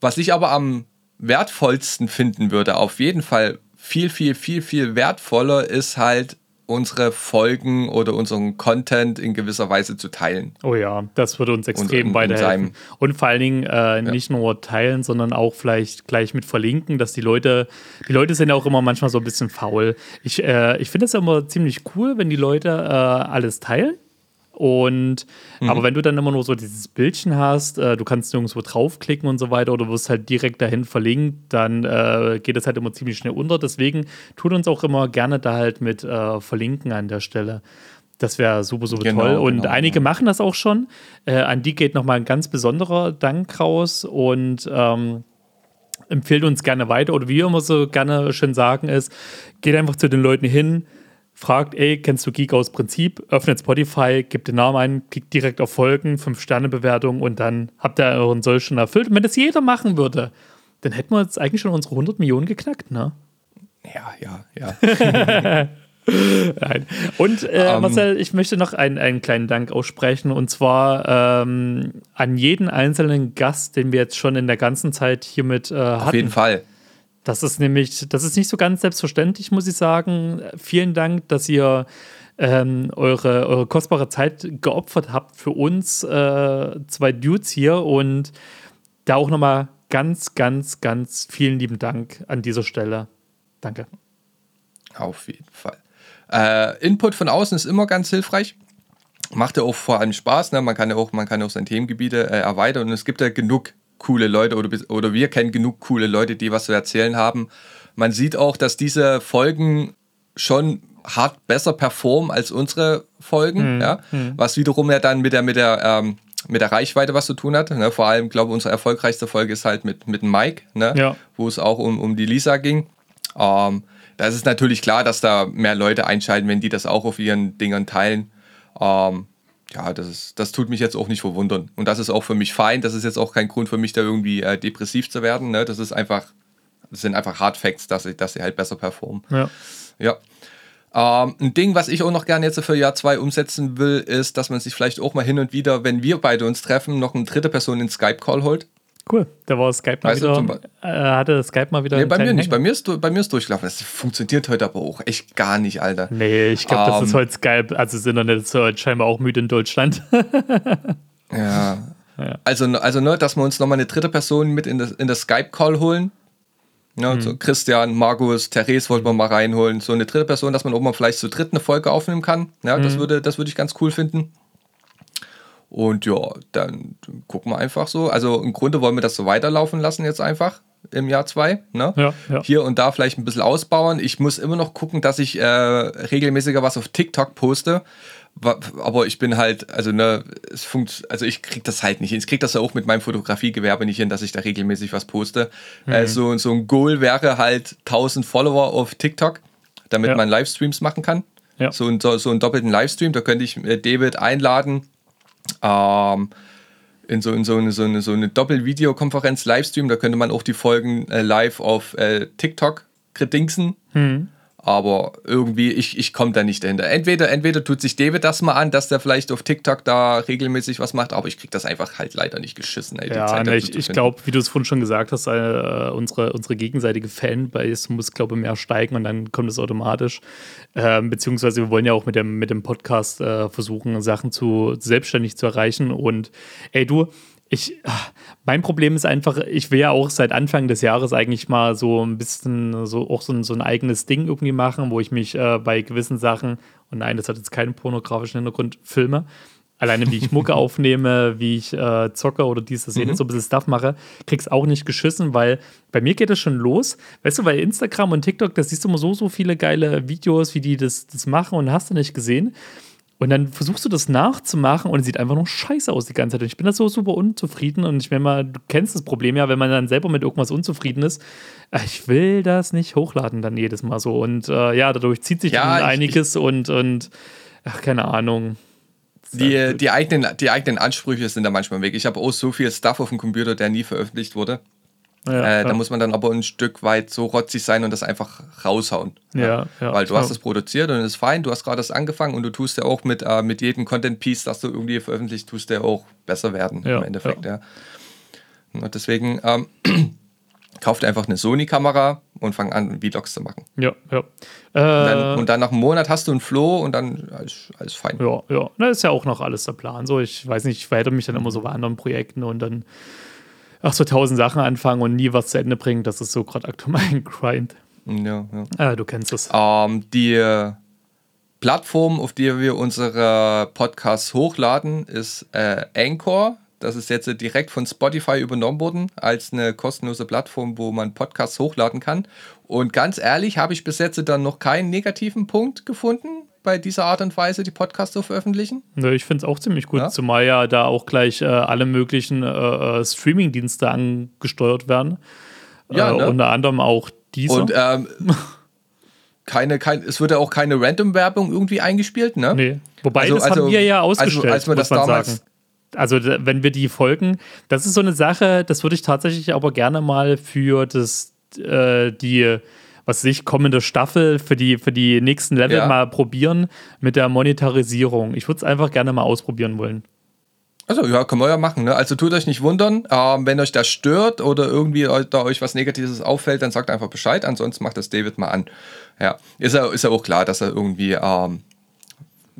Was ich aber am wertvollsten finden würde, auf jeden Fall viel, viel, viel, viel wertvoller, ist halt unsere Folgen oder unseren Content in gewisser Weise zu teilen. Oh ja, das würde uns extrem und weiterhelfen. Und vor allen Dingen äh, nicht nur teilen, sondern auch vielleicht gleich mit verlinken, dass die Leute, die Leute sind ja auch immer manchmal so ein bisschen faul. Ich, äh, ich finde es ja immer ziemlich cool, wenn die Leute äh, alles teilen. Und Mhm. aber wenn du dann immer nur so dieses Bildchen hast, äh, du kannst nirgendwo draufklicken und so weiter oder wirst halt direkt dahin verlinkt, dann äh, geht das halt immer ziemlich schnell unter. Deswegen tut uns auch immer gerne da halt mit äh, verlinken an der Stelle. Das wäre super, super Genau, toll. Und genau, einige ja. machen das auch schon. Äh, an die geht nochmal ein ganz besonderer Dank raus und ähm, empfehlt uns gerne weiter. Oder wie wir immer so gerne schön sagen, ist, geht einfach zu den Leuten hin, fragt, ey, kennst du Geek aus Prinzip? Öffnet Spotify, gebt den Namen ein, klickt direkt auf Folgen, 5-Sterne-Bewertung und dann habt ihr euren Soll schon erfüllt. Und wenn das jeder machen würde, dann hätten wir jetzt eigentlich schon unsere 100 Millionen geknackt, ne? Ja, ja, ja. Nein. Und äh, Ähm. Marcel, ich möchte noch einen, einen kleinen Dank aussprechen und zwar ähm, an jeden einzelnen Gast, den wir jetzt schon in der ganzen Zeit hiermit äh, Auf hatten. jeden Fall. Das ist nämlich, das ist nicht so ganz selbstverständlich, muss ich sagen. Vielen Dank, dass ihr ähm, eure, eure kostbare Zeit geopfert habt für uns äh, zwei Dudes hier und da auch nochmal ganz, ganz, ganz vielen lieben Dank an dieser Stelle. Danke. Auf jeden Fall. Äh, Input von außen ist immer ganz hilfreich. Macht ja auch vor allem Spaß. Ne? Man kann ja auch, man kann auch seine Themengebiete äh, erweitern und es gibt ja genug coole Leute oder, oder wir kennen genug coole Leute, die was zu erzählen haben. Man sieht auch, dass diese Folgen schon hart besser performen als unsere Folgen, ja? was wiederum ja dann mit der, mit der, ähm, mit der Reichweite was zu tun hat. Ne? Vor allem, glaube ich, unsere erfolgreichste Folge ist halt mit, mit Mike, ne? Ja. wo es auch um, um die Lisa ging. Ähm, da ist es natürlich klar, dass da mehr Leute einschalten, wenn die das auch auf ihren Dingern teilen. Ähm, ja, das, ist, das tut mich jetzt auch nicht verwundern. Und das ist auch für mich fein. Das ist jetzt auch kein Grund für mich, da irgendwie äh, depressiv zu werden. Ne? Das ist einfach, das sind einfach Hard Facts, dass sie, dass sie halt besser performen. Ja. Ja. Ähm, ein Ding, was ich auch noch gerne jetzt für Jahr 2 umsetzen will, ist, dass man sich vielleicht auch mal hin und wieder, wenn wir beide uns treffen, noch eine dritte Person in Skype-Call holt. Cool. Da war Skype mal Weißt du, wieder. Be- Äh, hatte Skype mal wieder. Nee, bei mir nicht. Bei mir, ist, du- bei mir ist durchgelaufen. Das funktioniert heute aber auch echt gar nicht, Alter. Nee, ich glaube, das Ähm, ist heute Skype. Also das Internet ist heute scheinbar auch müde in Deutschland. Ja. Also, also ne, dass wir uns nochmal eine dritte Person mit in das, in das Skype-Call holen. Ja, so Christian, Markus, Therese wollten wir mal reinholen. So eine dritte Person, dass man auch mal vielleicht zu dritt eine Folge aufnehmen kann. Ja, das, würde, das würde ich ganz cool finden. Und ja, dann gucken wir einfach so. Also im Grunde wollen wir das so weiterlaufen lassen jetzt einfach im Jahr zwei. Ne? Ja, ja. Hier und da vielleicht ein bisschen ausbauen. Ich muss immer noch gucken, dass ich äh, regelmäßiger was auf TikTok poste. Aber ich bin halt, also ne, es funkt, also ich krieg das halt nicht hin. Ich krieg das ja auch mit meinem Fotografiegewerbe nicht hin, dass ich da regelmäßig was poste. Mhm. Äh, so, ein Goal wäre halt 1000 Follower auf TikTok, damit Ja. man Livestreams machen kann. So, ein, so, so einen doppelten Livestream, da könnte ich äh, David einladen. Ähm, in so, in so eine, so eine, so eine Doppel-Videokonferenz Livestream, da könnte man auch die Folgen äh, live auf äh, TikTok kredingsen. Aber irgendwie, ich, ich komme da nicht dahinter. Entweder, entweder tut sich David das mal an, dass der vielleicht auf TikTok da regelmäßig was macht, aber ich krieg das einfach halt leider nicht geschissen. Ey, Ja, Zeit ne, ich, ich glaube, wie du es vorhin schon gesagt hast, äh, unsere, unsere gegenseitige Fanbase muss, glaube ich, mehr steigen und dann kommt es automatisch. Ähm, beziehungsweise wir wollen ja auch mit dem, mit dem Podcast äh, versuchen, Sachen zu selbstständig zu erreichen. Und ey, du, ich, ah, mein Problem ist einfach, ich will ja auch seit Anfang des Jahres eigentlich mal so ein bisschen so auch so ein, so ein eigenes Ding irgendwie machen, wo ich mich äh, bei gewissen Sachen, und nein, das hat jetzt keinen pornografischen Hintergrund, filme. Alleine wie ich Mucke aufnehme, wie ich äh, zocke oder dies, das, jenes, so ein bisschen Stuff mache, krieg's auch nicht geschissen, weil bei mir geht es schon los. Weißt du, bei Instagram und TikTok, da siehst du immer so, so viele geile Videos, wie die das, das machen und hast du nicht gesehen. Und dann versuchst du das nachzumachen und es sieht einfach nur scheiße aus die ganze Zeit. Und ich bin da so super unzufrieden. Und ich meine mal, du kennst das Problem ja, wenn man dann selber mit irgendwas unzufrieden ist. äh, Ich will das nicht hochladen dann jedes Mal so. Und äh, ja, dadurch zieht sich Ja, dann ich- einiges und, und ach, keine Ahnung. Die, die, eigenen, die eigenen Ansprüche sind da manchmal weg. Ich habe auch so viel Stuff auf dem Computer, der nie veröffentlicht wurde. Ja, äh. Da muss man dann aber ein Stück weit so rotzig sein und das einfach raushauen. Ja, ja, Weil du klar. hast es produziert und es ist fein, du hast gerade das angefangen und du tust ja auch mit, äh, mit jedem Content-Piece, das du irgendwie veröffentlicht, tust ja auch besser werden im Endeffekt. Ja. Und deswegen ähm, kauft einfach eine Sony-Kamera und fang an, Vlogs zu machen. ja, ja. Und dann, Äh, und dann nach einem Monat hast du einen Flow und dann alles, alles fein. Ja, ja. Na, ist ja auch noch alles der Plan. So, ich weiß nicht, ich verhätte mich dann immer so bei anderen Projekten und dann ach so tausend Sachen anfangen und nie was zu Ende bringen. Das ist so gerade aktuell mein Grind. Ja, ja. Äh, du kennst es. Ähm, die Plattform, auf der wir unsere Podcasts hochladen, ist äh, Anchor. Das ist jetzt direkt von Spotify übernommen worden als eine kostenlose Plattform, wo man Podcasts hochladen kann. Und ganz ehrlich, habe ich bis jetzt dann noch keinen negativen Punkt gefunden bei dieser Art und Weise, die Podcasts zu veröffentlichen? Ja, ich finde es auch ziemlich gut, Ja? zumal ja da auch gleich äh, alle möglichen äh, äh, Streaming-Dienste angesteuert werden. Ja, äh, ne? Unter anderem auch dieser. Und ähm, keine, kein, es wird ja auch keine Random-Werbung irgendwie eingespielt, ne? nee. Wobei, Also- das also- haben wir ja also, ausgestellt, als wir muss das man damals- sagen. Also wenn wir die folgen, das ist so eine Sache, das würde ich tatsächlich aber gerne mal für das, äh, die, was weiß ich, kommende Staffel, für die, für die nächsten Level Ja. mal probieren mit der Monetarisierung. Ich würde es einfach gerne mal ausprobieren wollen. Also ja, können wir ja machen. Ne? Also tut euch nicht wundern, ähm, wenn euch das stört oder irgendwie da euch was Negatives auffällt, dann sagt einfach Bescheid. Ansonsten macht das David mal an. Ja, ist ja, ist ja auch klar, dass er irgendwie ähm,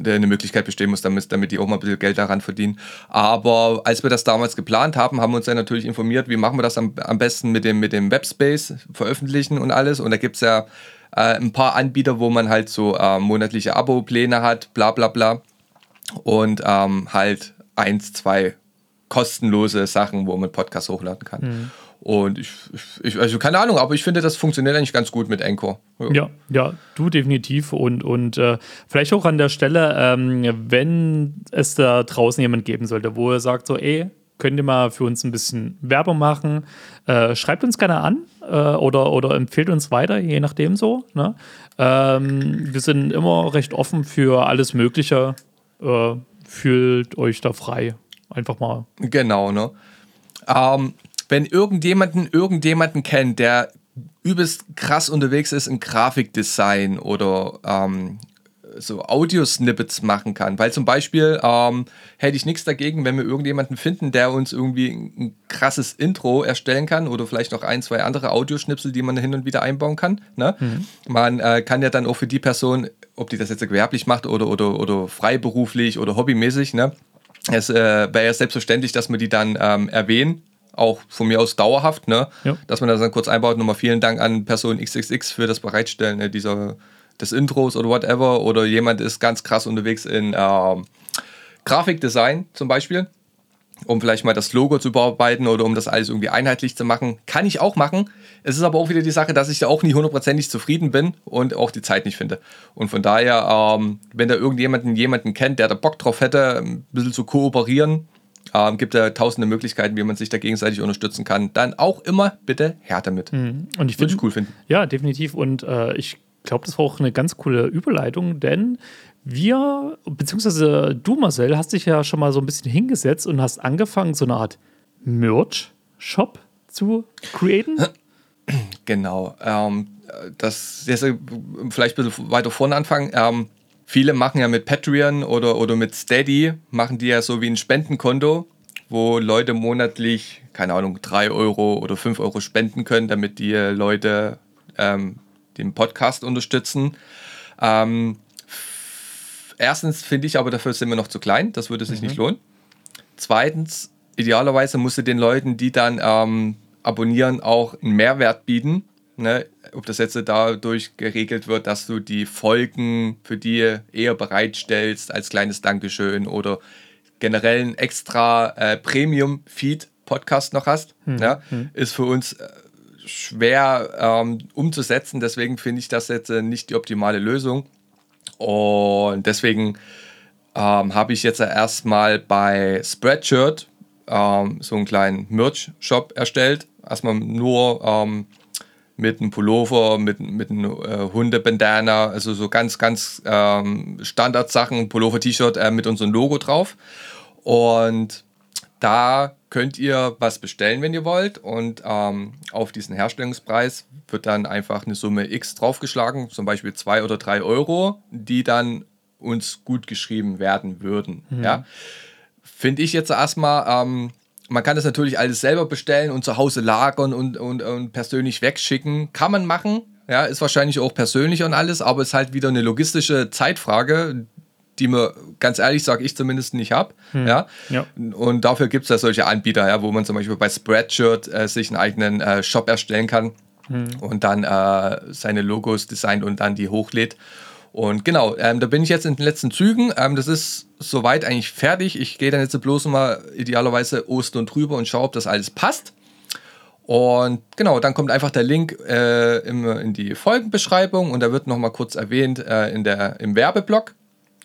eine Möglichkeit bestehen muss, damit, damit die auch mal ein bisschen Geld daran verdienen. Aber als wir das damals geplant haben, haben wir uns ja natürlich informiert, wie machen wir das am, am besten mit dem, mit dem Webspace veröffentlichen und alles. Und da gibt es ja äh, ein paar Anbieter, wo man halt so äh, monatliche Abo-Pläne hat, bla bla bla. Und ähm, halt eins, zwei kostenlose Sachen, wo man Podcasts hochladen kann. Und ich, ich, also keine Ahnung, aber ich finde, das funktioniert eigentlich ganz gut mit Anchor. Ja, ja, du definitiv. Und, und äh, vielleicht auch an der Stelle, ähm, wenn es da draußen jemand geben sollte, wo er sagt so, ey, könnt ihr mal für uns ein bisschen Werbung machen, äh, schreibt uns gerne an äh, oder, oder empfehlt uns weiter, je nachdem so. Ne? Ähm, wir sind immer recht offen für alles Mögliche. Äh, fühlt euch da frei. Einfach mal. Genau, ne? Ähm, wenn irgendjemanden irgendjemanden kennt, der übelst krass unterwegs ist in Grafikdesign oder ähm, so Audio-Snippets machen kann. Weil zum Beispiel ähm, hätte ich nichts dagegen, wenn wir irgendjemanden finden, der uns irgendwie ein, krasses Intro erstellen kann oder vielleicht noch ein, zwei andere Audioschnipsel, die man hin und wieder einbauen kann. Ne? Man äh, kann ja dann auch für die Person, ob die das jetzt gewerblich macht oder, oder, oder freiberuflich oder hobbymäßig, ne? es äh, wäre ja selbstverständlich, dass wir die dann ähm, erwähnen. Auch von mir aus dauerhaft, ne? Ja. dass man das dann kurz einbaut. Nochmal vielen Dank an Person XXX für das Bereitstellen ne, dieser, des Intros oder whatever. Oder jemand ist ganz krass unterwegs in ähm, Grafikdesign zum Beispiel, um vielleicht mal das Logo zu bearbeiten oder um das alles irgendwie einheitlich zu machen. Kann ich auch machen. Es ist aber auch wieder die Sache, dass ich da auch nie hundertprozentig zufrieden bin und auch die Zeit nicht finde. Und von daher, ähm, wenn da irgendjemanden jemanden kennt, der da Bock drauf hätte, ein bisschen zu kooperieren, ähm, gibt ja tausende Möglichkeiten, wie man sich da gegenseitig unterstützen kann. Dann auch immer bitte her damit. Und ich Würde finde ich cool finden. Ja, definitiv. Und äh, ich glaube, das war auch eine ganz coole Überleitung, denn wir, beziehungsweise du, Marcel, hast dich ja schon mal so ein bisschen hingesetzt und hast angefangen, so eine Art Merch-Shop zu createn. Genau. Ähm, das jetzt äh, vielleicht ein bisschen weiter vorne anfangen. Ähm, viele machen ja mit Patreon oder, oder mit Steady, machen die ja so wie ein Spendenkonto, wo Leute monatlich, keine Ahnung, 3 Euro oder 5 Euro spenden können, damit die Leute ähm, den Podcast unterstützen. Ähm, erstens finde ich aber, dafür sind wir noch zu klein, das würde sich nicht lohnen. Zweitens, idealerweise musst du den Leuten, die dann ähm, abonnieren, auch einen Mehrwert bieten. Ne? Ob das jetzt dadurch geregelt wird, dass du die Folgen für die eher bereitstellst als kleines Dankeschön oder generell einen extra äh, Premium-Feed-Podcast noch hast, ja? ist für uns äh, schwer ähm, umzusetzen. Deswegen finde ich das jetzt äh, nicht die optimale Lösung. Und deswegen ähm, habe ich jetzt erstmal bei Spreadshirt ähm, so einen kleinen Merch-Shop erstellt. Erstmal nur ähm, mit einem Pullover, mit, mit einem äh, Hundebandana, also so ganz, ganz ähm, Standardsachen, Pullover-T-Shirt äh, mit unserem Logo drauf. Und da könnt ihr was bestellen, wenn ihr wollt. Und ähm, auf diesen Herstellungspreis wird dann einfach eine Summe X draufgeschlagen, zum Beispiel zwei oder drei Euro, die dann uns gut geschrieben werden würden. Ja? Finde ich jetzt erstmal, ähm, man kann das natürlich alles selber bestellen und zu Hause lagern und, und, und persönlich wegschicken. Kann man machen. Ja, ist wahrscheinlich auch persönlicher und alles, aber ist halt wieder eine logistische Zeitfrage, die mir ganz ehrlich sage ich zumindest nicht habe. Ja? Ja. Und dafür gibt es ja solche Anbieter, ja, wo man zum Beispiel bei Spreadshirt äh, sich einen eigenen äh, Shop erstellen kann und dann äh, seine Logos designt und dann die hochlädt. Und genau, ähm, da bin ich jetzt in den letzten Zügen. Ähm, das ist soweit eigentlich fertig. Ich gehe dann jetzt bloß mal idealerweise Ostern drüber und schaue, ob das alles passt. Und genau, dann kommt einfach der Link äh, im, in die Folgenbeschreibung und da wird nochmal kurz erwähnt äh, in der, im Werbeblock.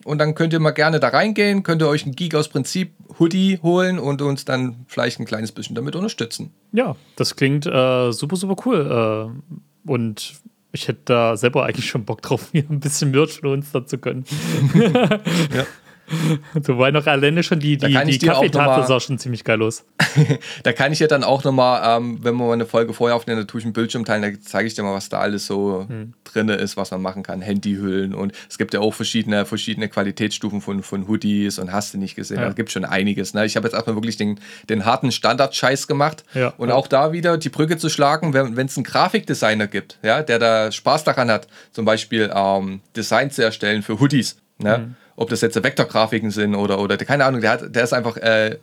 Und dann könnt ihr mal gerne da reingehen, könnt ihr euch ein Geek aus Prinzip Hoodie holen und uns dann vielleicht ein kleines bisschen damit unterstützen. Ja, das klingt äh, super, super cool. Äh, und ich hätte da selber eigentlich schon Bock drauf, mir ein bisschen Merch für uns da zu können. ja. So, weil noch alleine schon die, die, die Kaffeetafel sah schon ziemlich geil aus. da kann ich ja dann auch nochmal, ähm, wenn wir mal eine Folge vorher aufnehmen, da tue ich einen Bildschirm teilen, da zeige ich dir mal, was da alles so hm. drin ist, was man machen kann. Handyhüllen und es gibt ja auch verschiedene, verschiedene Qualitätsstufen von, von Hoodies und hast du nicht gesehen. Ja. Da gibt schon einiges. Ne? Ich habe jetzt erstmal wirklich den, den harten Standard-Scheiß gemacht ja. und ja. auch da wieder die Brücke zu schlagen, wenn es einen Grafikdesigner gibt, ja, der da Spaß daran hat, zum Beispiel ähm, Design zu erstellen für Hoodies. Ne? Mhm ob das jetzt Vektorgrafiken sind oder, oder keine Ahnung, der, hat, der ist einfach äh, äh,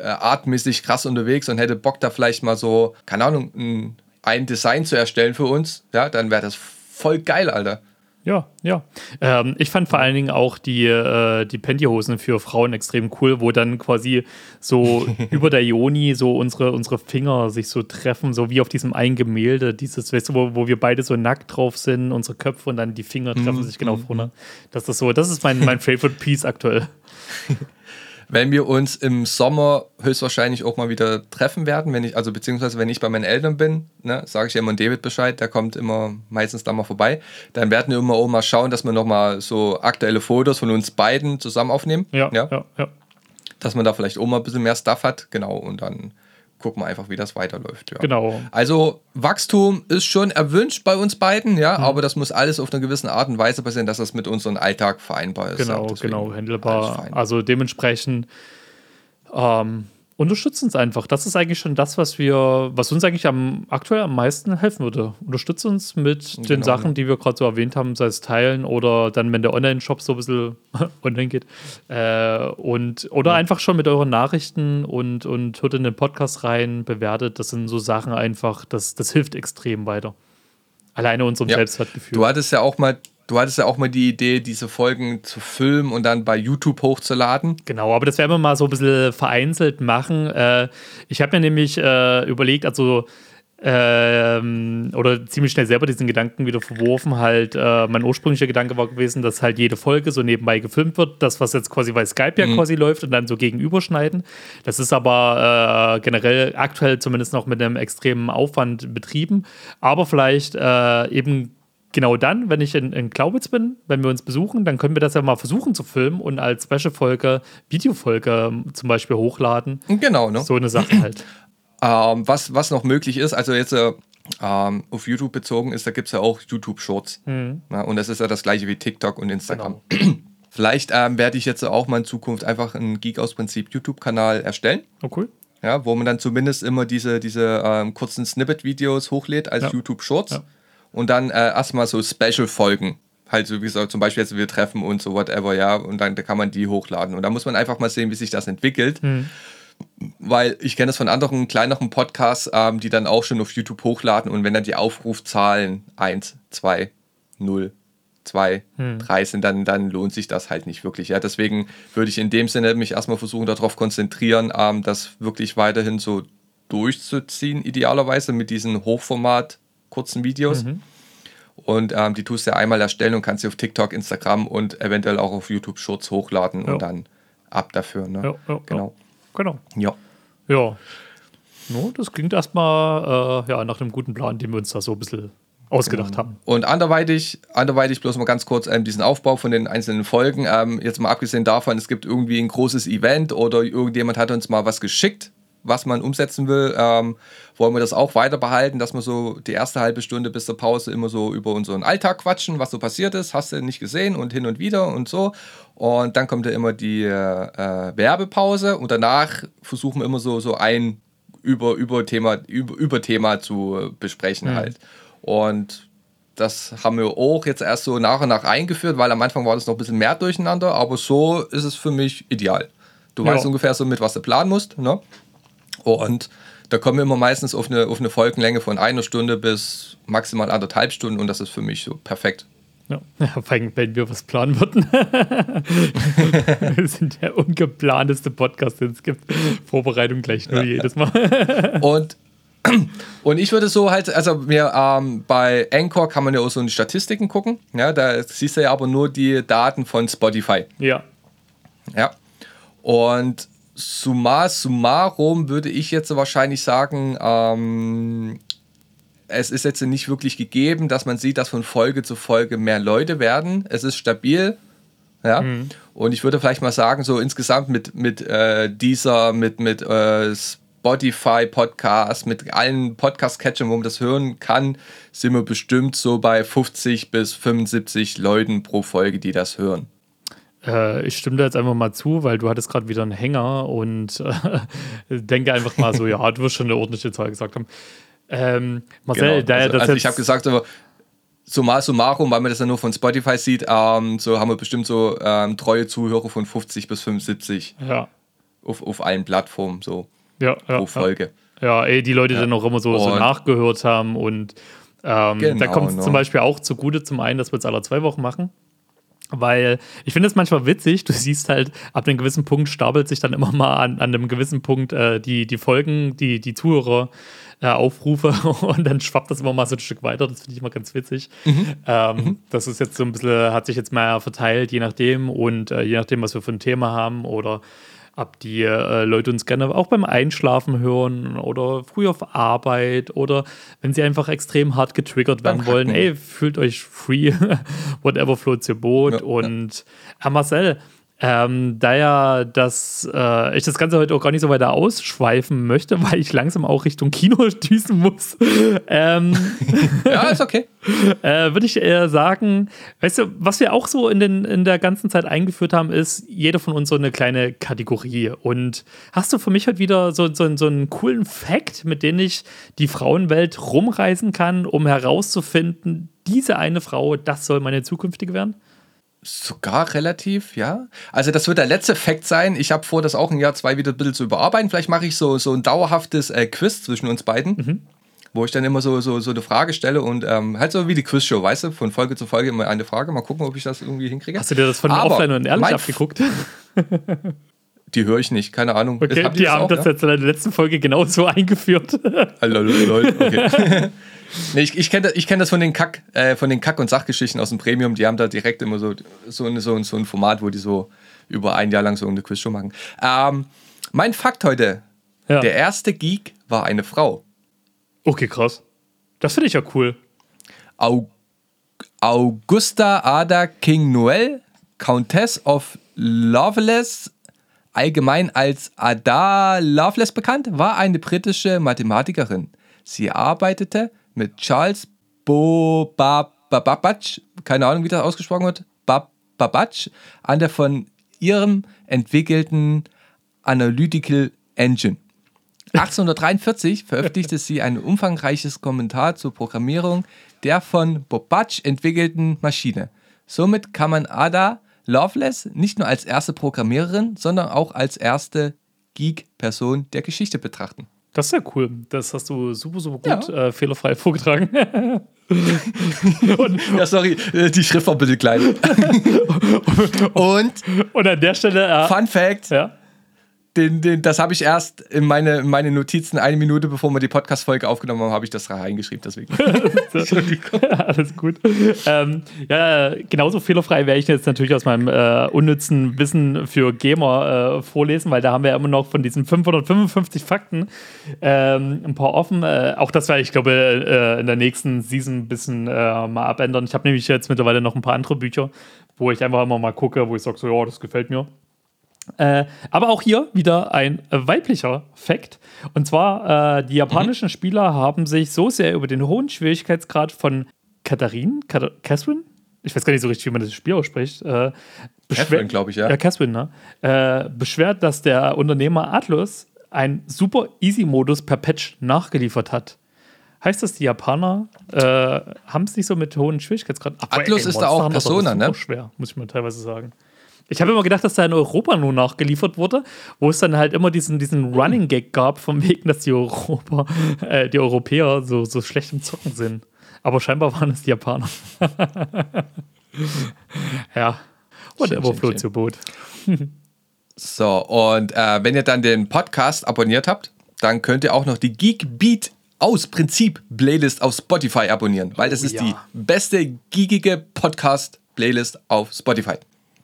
artmäßig krass unterwegs und hätte Bock da vielleicht mal so, keine Ahnung, ein, ein Design zu erstellen für uns, ja, dann wäre das voll geil, Alter. Ja, ja. Ähm, ich fand vor allen Dingen auch die, äh, die Pantyhosen für Frauen extrem cool, wo dann quasi so über der Joni so unsere, unsere Finger sich so treffen, so wie auf diesem einen Gemälde, dieses, weißt du, wo, wo wir beide so nackt drauf sind, unsere Köpfe und dann die Finger treffen mm, sich genau mm, vorne. Das ist so, das ist mein, mein Favorite Piece aktuell. wenn wir uns im Sommer höchstwahrscheinlich auch mal wieder treffen werden, wenn ich, also beziehungsweise wenn ich bei meinen Eltern bin, ne, sage ich ja immer David Bescheid, der kommt immer meistens da mal vorbei, dann werden wir immer auch mal schauen, dass wir nochmal so aktuelle Fotos von uns beiden zusammen aufnehmen. Ja, ja, ja, ja. Dass man da vielleicht auch mal ein bisschen mehr Stuff hat, genau, und dann gucken wir einfach, wie das weiterläuft. Ja. Genau. Also Wachstum ist schon erwünscht bei uns beiden, ja, mhm. aber das muss alles auf einer gewissen Art und Weise passieren, dass das mit unserem Alltag vereinbar ist. Genau, genau, handelbar. Also dementsprechend ähm, unterstützt uns einfach. Das ist eigentlich schon das, was wir, was uns eigentlich am aktuell am meisten helfen würde. Unterstützt uns mit genau, den Sachen, die wir gerade so erwähnt haben, sei es teilen oder dann, wenn der Online-Shop so ein bisschen online geht. Äh, und, oder ja. einfach schon mit euren Nachrichten und, und hört in den Podcast rein, bewertet. Das sind so Sachen einfach, das, das hilft extrem weiter. Alleine unserem ja. Selbstwertgefühl. Du hattest ja auch mal Du hattest ja auch mal die Idee, diese Folgen zu filmen und dann bei YouTube hochzuladen. Genau, aber das werden wir mal so ein bisschen vereinzelt machen. Äh, ich habe mir nämlich äh, überlegt, also ähm, oder ziemlich schnell selber diesen Gedanken wieder verworfen. Halt, äh, mein ursprünglicher Gedanke war gewesen, dass halt jede Folge so nebenbei gefilmt wird. Das, was jetzt quasi bei Skype ja mhm. quasi läuft und dann so gegenüberschneiden. Das ist aber äh, generell aktuell zumindest noch mit einem extremen Aufwand betrieben. Aber vielleicht äh, eben genau dann, wenn ich in, in Glaubitz bin, wenn wir uns besuchen, dann können wir das ja mal versuchen zu filmen und als Special-Folge, Videofolge ähm, zum Beispiel hochladen. Genau, ne? So eine Sache halt. ähm, was, was noch möglich ist, also jetzt äh, ähm, auf YouTube bezogen ist, da gibt es ja auch YouTube-Shorts. Mhm. Ja, und das ist ja das gleiche wie TikTok und Instagram. Genau. Vielleicht ähm, werde ich jetzt auch mal in Zukunft einfach einen Geek aus Prinzip YouTube-Kanal erstellen. Oh, cool. Ja, wo man dann zumindest immer diese, diese ähm, kurzen Snippet-Videos hochlädt als ja. YouTube-Shorts. Ja und dann äh, erstmal so Special-Folgen. Halt so wie gesagt, zum Beispiel jetzt wir treffen uns so whatever, ja, und dann da kann man die hochladen. Und da muss man einfach mal sehen, wie sich das entwickelt. Mhm. Weil ich kenne das von anderen kleineren Podcasts, ähm, die dann auch schon auf YouTube hochladen und wenn dann die Aufrufzahlen 1, 2, 0, 2, 3 sind, dann, dann lohnt sich das halt nicht wirklich. Ja, deswegen würde ich in dem Sinne mich erstmal versuchen, darauf konzentrieren, ähm, das wirklich weiterhin so durchzuziehen, idealerweise mit diesen Hochformat- kurzen Videos. Mhm. Und ähm, die tust du ja einmal erstellen und kannst sie auf TikTok, Instagram und eventuell auch auf YouTube Shorts hochladen ja. und dann ab dafür. Ne? Ja, ja, genau. Genau. Ja. Ja. No, das klingt erstmal äh, ja, nach einem guten Plan, den wir uns da so ein bisschen ausgedacht genau. haben. Und anderweitig, anderweitig bloß mal ganz kurz ähm, diesen Aufbau von den einzelnen Folgen. Ähm, jetzt mal abgesehen davon, es gibt irgendwie ein großes Event oder irgendjemand hat uns mal was geschickt, was man umsetzen will, ähm, wollen wir das auch weiter behalten, dass wir so die erste halbe Stunde bis zur Pause immer so über unseren Alltag quatschen, was so passiert ist, hast du nicht gesehen und hin und wieder und so. Und dann kommt ja immer die äh, Werbepause und danach versuchen wir immer so, so ein über, über, Thema, über, über Thema zu besprechen mhm. halt. Und das haben wir auch jetzt erst so nach und nach eingeführt, weil am Anfang war das noch ein bisschen mehr durcheinander, aber so ist es für mich ideal. Du ja. weißt ungefähr so mit, was du planen musst. Ne? Und da kommen wir immer meistens auf eine, auf eine Folgenlänge von einer Stunde bis maximal anderthalb Stunden und das ist für mich so perfekt. Ja, vor allem, wenn wir was planen würden. wir sind der ungeplanteste Podcast, den es gibt. Vorbereitung gleich nur ja. jedes Mal. und Und ich würde so halt, also mir ähm, bei Anchor kann man ja auch so in die Statistiken gucken. Ja, da siehst du ja aber nur die Daten von Spotify. Ja. Ja. Und summa summarum würde ich jetzt wahrscheinlich sagen, ähm, es ist jetzt nicht wirklich gegeben, dass man sieht, dass von Folge zu Folge mehr Leute werden. Es ist stabil. Ja. Mhm. Und ich würde vielleicht mal sagen, so insgesamt mit, mit äh, dieser, mit, mit äh, Spotify Podcast, mit allen Podcast-Catchern, wo man das hören kann, sind wir bestimmt so bei 50 bis 75 Leuten pro Folge, die das hören. Äh, ich stimme da jetzt einfach mal zu, weil du hattest gerade wieder einen Hänger und äh, denke einfach mal so, ja, du wirst schon eine ordentliche Zahl gesagt haben. Ähm, Marcel, Genau. da also, das also ich habe gesagt, so, summa summarum, weil man das ja nur von Spotify sieht, ähm, so haben wir bestimmt so ähm, treue Zuhörer von 50 bis 75 ja, auf, auf allen Plattformen so ja, ja, pro Folge. ja, ey, die Leute, die dann auch immer so, so nachgehört haben und ähm, da Genau, kommt es ne? zum Beispiel auch zugute, zum einen, dass wir es alle zwei Wochen machen. Weil ich finde es manchmal witzig, du siehst halt, ab einem gewissen Punkt stapelt sich dann immer mal an, an einem gewissen Punkt äh, die, die Folgen, die, die Zuhörer äh, Aufrufe und dann schwappt das immer mal so ein Stück weiter. Das finde ich immer ganz witzig. Ähm, Das ist jetzt so ein bisschen, hat sich jetzt mal verteilt, je nachdem und äh, je nachdem, was wir für ein Thema haben oder ob die äh, Leute uns gerne auch beim Einschlafen hören oder früh auf Arbeit oder wenn sie einfach extrem hart getriggert werden wollen, ey, fühlt euch free, whatever floats your boat. Ja, ja. und Herr Marcel, ähm, da ja das, äh, ich das Ganze heute auch gar nicht so weiter ausschweifen möchte, weil ich langsam auch Richtung Kino düsen muss, ähm, Ja, ist okay. äh, würde ich eher sagen, weißt du, was wir auch so in, den, in der ganzen Zeit eingeführt haben, ist jeder von uns so eine kleine Kategorie. Und hast du für mich heute wieder so, so, so einen coolen Fact, mit dem ich die Frauenwelt rumreisen kann, um herauszufinden, diese eine Frau, das soll meine zukünftige werden? Sogar relativ, ja. Also das wird der letzte Fact sein. Ich habe vor, das auch im Jahr zwei wieder ein bisschen zu überarbeiten. Vielleicht mache ich so, so ein dauerhaftes äh, Quiz zwischen uns beiden, Mhm. wo ich dann immer so, so, so eine Frage stelle und ähm, halt so wie die Quizshow, weißt du, von Folge zu Folge immer eine Frage. Mal gucken, ob ich das irgendwie hinkriege. Hast du dir das von Aber offline und ehrlich abgeguckt? Die höre ich nicht, keine Ahnung. Okay, Habt die ihr haben auch, das ja? jetzt in der letzten Folge genauso eingeführt. Okay. nee, ich ich kenne das, ich kenn das von den Kack, äh, von den Kack- und Sachgeschichten aus dem Premium. Die haben da direkt immer so, so, eine, so, ein- so ein Format, wo die so über ein Jahr lang so eine Quizshow machen. Ähm, mein Fakt heute: Ja. Der erste Geek war eine Frau. Okay, krass. Das finde ich ja cool. Au Augusta Ada King Noel, Countess of Loveless, allgemein als Ada Loveless bekannt, war eine britische Mathematikerin. Sie arbeitete mit Charles Bo Ba- Ba- Babbage, keine Ahnung, wie das ausgesprochen wird, Ba- Babbage, an der von ihrem entwickelten Analytical Engine. 1843 veröffentlichte sie ein umfangreiches Kommentar zur Programmierung der von Babbage entwickelten Maschine. Somit kann man Ada Lovelace nicht nur als erste Programmiererin, sondern auch als erste Geek-Person der Geschichte betrachten. Das ist ja cool. Das hast du super, super gut Ja. äh, fehlerfrei vorgetragen. und, Ja, sorry, äh, die Schrift war ein bisschen klein. Und und an der Stelle, äh, Fun Fact, ja, den, den, das habe ich erst in meine, in meine Notizen eine Minute, bevor wir die Podcast-Folge aufgenommen haben, habe ich das reingeschrieben. Deswegen. alles gut. Ähm, ja, genauso fehlerfrei werde ich jetzt natürlich aus meinem äh, unnützen Wissen für Gamer äh, vorlesen, weil da haben wir ja immer noch von diesen 555 Fakten ähm, ein paar offen. Äh, auch das werde ich, glaube äh, in der nächsten Season ein bisschen äh, mal abändern. Ich habe nämlich jetzt mittlerweile noch ein paar andere Bücher, wo ich einfach immer mal gucke, wo ich sage, so, ja, das gefällt mir. Äh, aber auch hier wieder ein weiblicher Fakt. Und zwar, äh, die japanischen Spieler haben sich so sehr über den hohen Schwierigkeitsgrad von Katharin, Kat Catherine? Ich weiß gar nicht so richtig, wie man das Spiel ausspricht. Äh, Catherine, glaube ich, ja. Ja, Catherine, ne? Äh, beschwert, dass der Unternehmer Atlus einen super Easy-Modus per Patch nachgeliefert hat. Heißt das, die Japaner äh, haben es nicht so mit hohen Schwierigkeitsgraden? Atlus ist da auch Persona, ne? schwer, muss ich mal teilweise sagen. Ich habe immer gedacht, dass da in Europa nur nachgeliefert wurde, wo es dann halt immer diesen, diesen Running Gag gab, vom Wegen, dass die, Europa, äh, die Europäer so, so schlecht im Zocken sind. Aber scheinbar waren es die Japaner. ja. Whatever schön, floats your boat. So, und äh, wenn ihr dann den Podcast abonniert habt, dann könnt ihr auch noch die Geek Beat aus Prinzip Playlist auf Spotify abonnieren, weil das Oh ist ja. die beste giegige Podcast-Playlist auf Spotify.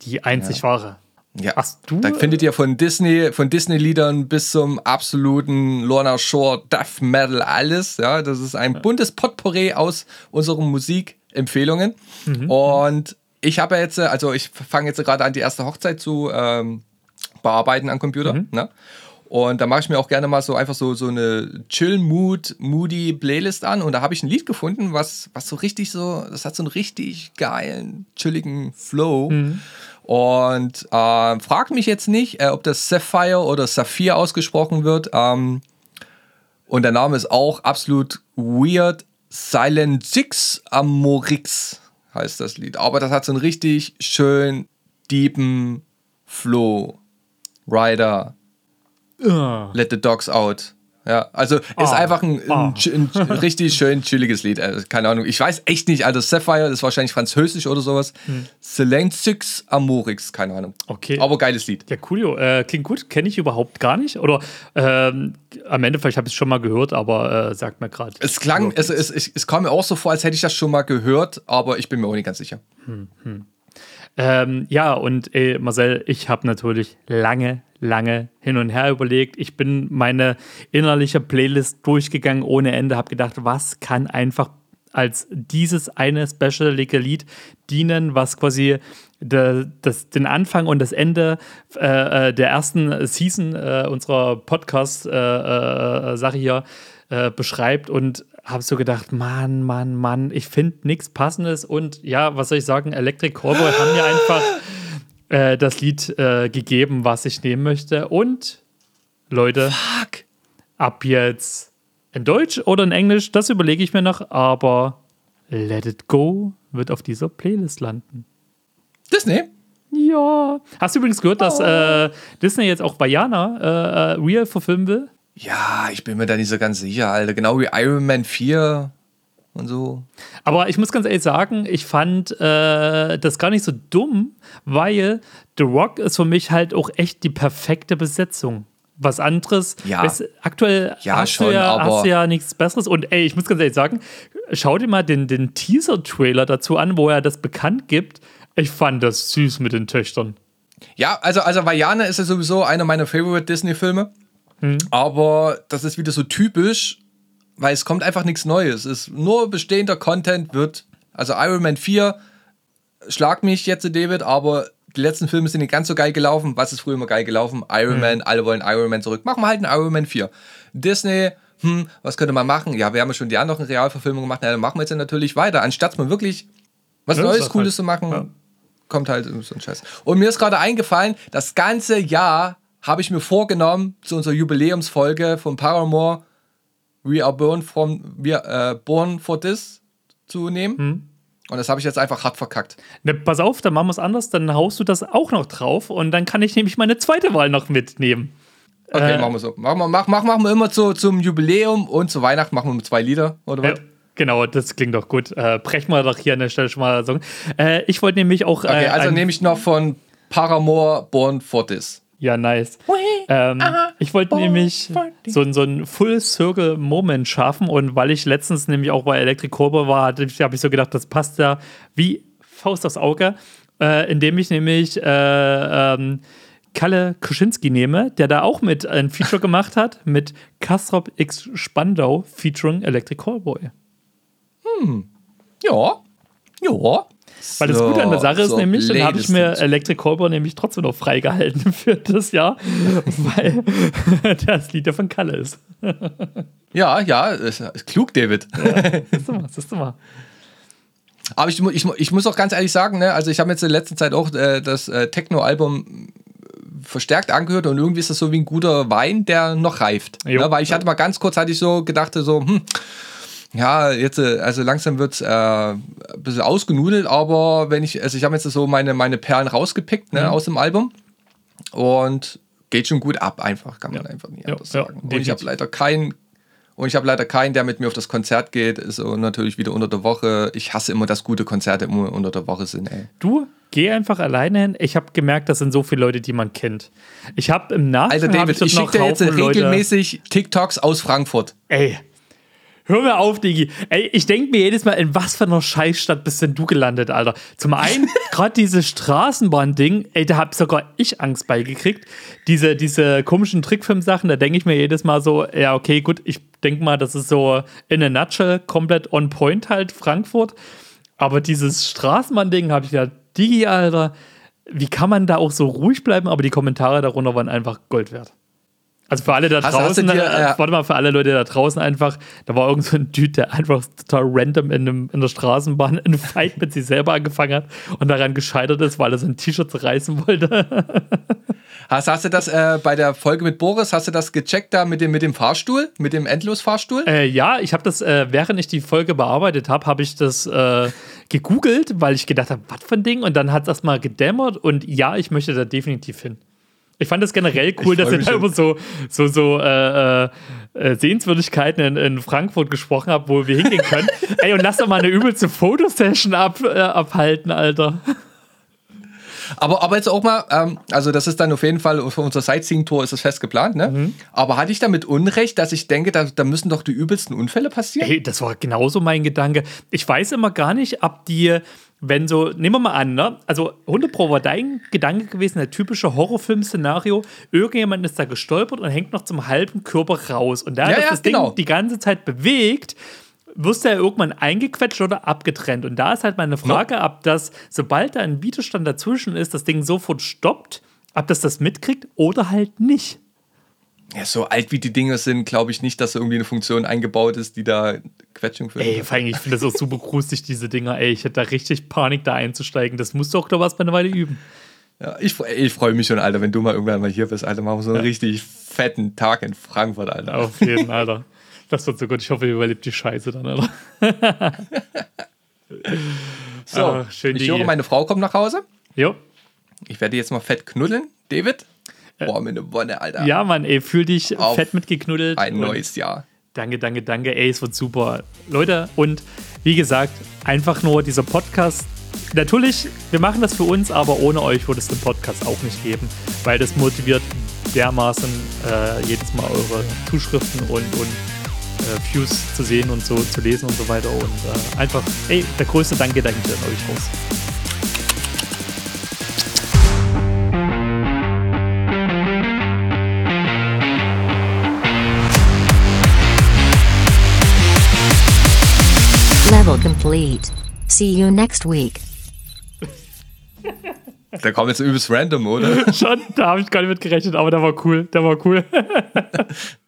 Die einzig wahre. Ja. Hast du- Da findet ihr von Disney, von Disney-Liedern bis zum absoluten Lorna Shore Death Metal alles. Ja, das ist ein buntes Potpourri aus unseren Musikempfehlungen. Mhm. Und ich habe ja jetzt, also ich fange jetzt gerade an, die erste Hochzeit zu ähm, bearbeiten am Computer. Mhm. Ne? Und da mache ich mir auch gerne mal so einfach so, so eine Chill-Mood, moody Playlist an. Und da habe ich ein Lied gefunden, was, was so richtig so, das hat so einen richtig geilen, chilligen Flow. Und äh, frag mich jetzt nicht, äh, ob das Sapphire oder Saphir ausgesprochen wird. Ähm, und der Name ist auch absolut weird. Silent Six Amorix heißt das Lied. Aber das hat so einen richtig schön deepen Flow. Rider, Let the Dogs Out. Ja, also ist Ah. einfach ein, ein, Ah. chi- ein, richtig schön chilliges Lied. Also, keine Ahnung. Ich weiß echt nicht, also Sapphire ist wahrscheinlich französisch oder sowas. Hm. Silent Six Amorix, keine Ahnung. Okay. Aber geiles Lied. Ja, coolio. Äh, klingt gut. Kenne ich überhaupt gar nicht. Oder ähm, am Ende, vielleicht habe ich es schon mal gehört, aber äh, sagt mir gerade. Es klang, also es, es, es kam mir auch so vor, als hätte ich das schon mal gehört, aber ich bin mir auch nicht ganz sicher. Ähm, ja, und ey, Marcel, ich habe natürlich lange, lange hin und her überlegt. Ich bin meine innerliche Playlist durchgegangen ohne Ende, habe gedacht, was kann einfach als dieses eine specialige Lied dienen, was quasi de, das, den Anfang und das Ende äh, äh, der ersten Season äh, unserer Podcast-Sache äh, Sache hier äh, beschreibt und habe so gedacht, Mann, Mann, Mann, ich finde nichts Passendes und ja, was soll ich sagen, Electric Callboy haben mir einfach äh, das Lied äh, gegeben, was ich nehmen möchte und Leute, Fuck. ab jetzt in Deutsch oder in Englisch, das überlege ich mir noch, aber Let It Go wird auf dieser Playlist landen. Disney? Ja. Hast du übrigens gehört, dass äh, Disney jetzt auch Vajana äh, äh, real verfilmen will? Ja, ich bin mir da nicht so ganz sicher, Alter. Genau wie Iron Man 4 und so. Aber ich muss ganz ehrlich sagen, ich fand äh, das gar nicht so dumm, weil The Rock ist für mich halt auch echt die perfekte Besetzung. Was anderes, Ja. weißt, aktuell Ja, hast, schon, du ja, hast du ja nichts Besseres. Und ey, ich muss ganz ehrlich sagen, schau dir mal den, den Teaser-Trailer dazu an, wo er das bekannt gibt. Ich fand das süß mit den Töchtern. Ja, also, also Vajana ist ja sowieso einer meiner Favorite Disney-Filme. Aber das ist wieder so typisch, weil es kommt einfach nichts Neues. Es ist nur bestehender Content wird. Also Iron Man 4, schlag mich jetzt, David, aber die letzten Filme sind nicht ganz so geil gelaufen. Was ist früher immer geil gelaufen? Iron Man, alle wollen Iron Man zurück. Machen wir halt einen Iron Man 4. Disney, hm, was könnte man machen? Ja, wir haben ja schon die anderen Realverfilmungen gemacht. Ja, dann machen wir jetzt natürlich weiter. Anstatt mal wirklich was Ja, Neues, ist Cooles halt- zu machen, ja. kommt halt so ein Scheiß. Und mir ist gerade eingefallen, das ganze Jahr habe ich mir vorgenommen, zu unserer Jubiläumsfolge von Paramore We Are Born, from, we are, äh, born for This zu nehmen. Hm. Und das habe ich jetzt einfach hart verkackt. Ne, pass auf, dann machen wir es anders, dann haust du das auch noch drauf und dann kann ich nämlich meine zweite Wahl noch mitnehmen. Okay, Äh, machen wir so. Machen wir, mach, mach, machen wir immer zu, zum Jubiläum und zu Weihnachten machen wir zwei Lieder, oder was? Ja, genau, das klingt doch gut. Äh, brechen wir doch hier an der Stelle schon mal. Äh, ich wollte nämlich auch. Okay, äh, also nehme ich noch von Paramore Born for This. Ja, nice. Ähm, ich wollte nämlich so, so einen Full-Circle-Moment schaffen und weil ich letztens nämlich auch bei Electric Cobra war, habe ich so gedacht, das passt ja wie Faust aufs Auge, äh, indem ich nämlich äh, ähm, Kalle Kuschinski nehme, der da auch mit ein Feature gemacht hat, mit Kastrop X Spandau featuring Electric Callboy. Ja. Ja. Weil das Gute an der Sache ist so, nämlich, dann habe ich mir Electric Callboy nämlich trotzdem noch freigehalten für das Jahr, weil das Lied ja von Kalle ist. Ja, ja, ist, klug, David. Siehst du mal, siehst du mal. Aber ich, ich, ich muss auch ganz ehrlich sagen, ne, also ich habe jetzt in letzter Zeit auch äh, das äh, Techno-Album verstärkt angehört und irgendwie ist das so wie ein guter Wein, der noch reift. Ne, weil ich hatte mal ganz kurz, hatte ich so gedacht, so, hm, ja, jetzt, äh, also langsam wird es äh, ein bisschen ausgenudelt, aber wenn ich, also ich habe jetzt so meine, meine Perlen rausgepickt ne, aus dem Album und geht schon gut ab, einfach, kann man einfach nicht Ja, anders ja, sagen. und ich habe leider keinen und ich habe leider keinen, der mit mir auf das Konzert geht. Ist so natürlich wieder unter der Woche. Ich hasse immer, dass gute Konzerte immer unter der Woche sind, ey. Du, geh einfach alleine hin. Ich habe gemerkt, das sind so viele Leute, die man kennt. Ich habe im Nachhinein. Alter David, dort ich schicke dir jetzt Haufen Leute- regelmäßig TikToks aus Frankfurt. Ey, Hör mir auf, Digi. Ey, ich denke mir jedes Mal, in was für einer Scheißstadt bist denn du gelandet, Alter? Zum einen, gerade dieses Straßenbahn-Ding, ey, da hab sogar ich Angst beigekriegt. Diese, diese komischen Trickfilm-Sachen, da denke ich mir jedes Mal so, ja, okay, gut, ich denke mal, das ist so in a nutshell komplett on point halt Frankfurt. Aber dieses Straßenbahn-Ding habe ich ja, Digi, Alter, wie kann man da auch so ruhig bleiben? Aber die Kommentare darunter waren einfach Gold wert. Also für alle da Hast- hast draußen, du dir, äh, äh, warte mal, für alle Leute da draußen einfach, da war irgend so ein Dude, der einfach total random in, einem, in der Straßenbahn einen Fight mit sich selber angefangen hat und daran gescheitert ist, weil er sein T-Shirt zerreißen wollte. Hast, hast du das äh, bei der Folge mit Boris, hast du das gecheckt da mit dem, mit dem Fahrstuhl, mit dem Endlosfahrstuhl? Äh, ja, ich habe das, äh, während ich die Folge bearbeitet habe, habe ich das äh, gegoogelt, weil ich gedacht habe, was für ein Ding? Und dann hat es erstmal gedämmert und ja, ich möchte da definitiv hin. Ich fand es generell cool, dass ihr da über so, so, so äh, äh, Sehenswürdigkeiten in, in Frankfurt gesprochen habt, wo wir hingehen können. Ey, und lass doch mal eine übelste Fotosession ab, äh, abhalten, Alter. Aber, aber jetzt auch mal, ähm, also das ist dann auf jeden Fall für unser Sightseeing-Tour ist das fest geplant, ne? Mhm. Aber hatte ich damit Unrecht, dass ich denke, da, da müssen doch die übelsten Unfälle passieren? Hey, das war genauso mein Gedanke. Ich weiß immer gar nicht, ob die, wenn so, nehmen wir mal an, ne? Also 100 Pro war dein Gedanke gewesen, der typische Horrorfilm-Szenario. Irgendjemand ist da gestolpert und hängt noch zum halben Körper raus. Und da Ja, das, ja, das genau. Ding die ganze Zeit bewegt, wirst du ja irgendwann eingequetscht oder abgetrennt. Und da ist halt meine Frage, ob das, sobald da ein Widerstand dazwischen ist, das Ding sofort stoppt, ob das das mitkriegt oder halt nicht. Ja, so alt wie die Dinge sind, glaube ich nicht, dass irgendwie eine Funktion eingebaut ist, die da Quetschung für. Ey, vor allem, ich finde das auch super gruselig, diese Dinger. Ey, ich hätte da richtig Panik, da einzusteigen. Das musst du auch da was bei einer Weile üben. Ja, ich ich freue mich schon, Alter, wenn du mal irgendwann mal hier bist, Alter. Machen wir so einen richtig fetten Tag in Frankfurt, Alter. Auf jeden, Alter. Das wird so gut. Ich hoffe, ihr überlebt die Scheiße dann, Alter. So, Ah, schön, ich höre, meine Frau kommt nach Hause. Jo. Ich werde jetzt mal fett knuddeln. David? Boah, mir eine Wonne, Alter. Ja, Mann, ey, fühl dich Auf fett mitgeknuddelt. Ein neues Jahr. Danke, danke, danke. Ey, es wird super. Leute, und wie gesagt, einfach nur dieser Podcast. Natürlich, wir machen das für uns, aber ohne euch würde es den Podcast auch nicht geben, weil das motiviert dermaßen äh, jedes Mal eure Zuschriften und, und äh, Views zu sehen und so zu lesen und so weiter. Und äh, einfach, ey, der größte Dank geht eigentlich an euch raus. Complete. See you next week. Da kommt jetzt übelst random, oder? Schon, da habe ich gar nicht mit gerechnet, aber der war cool. Der war cool.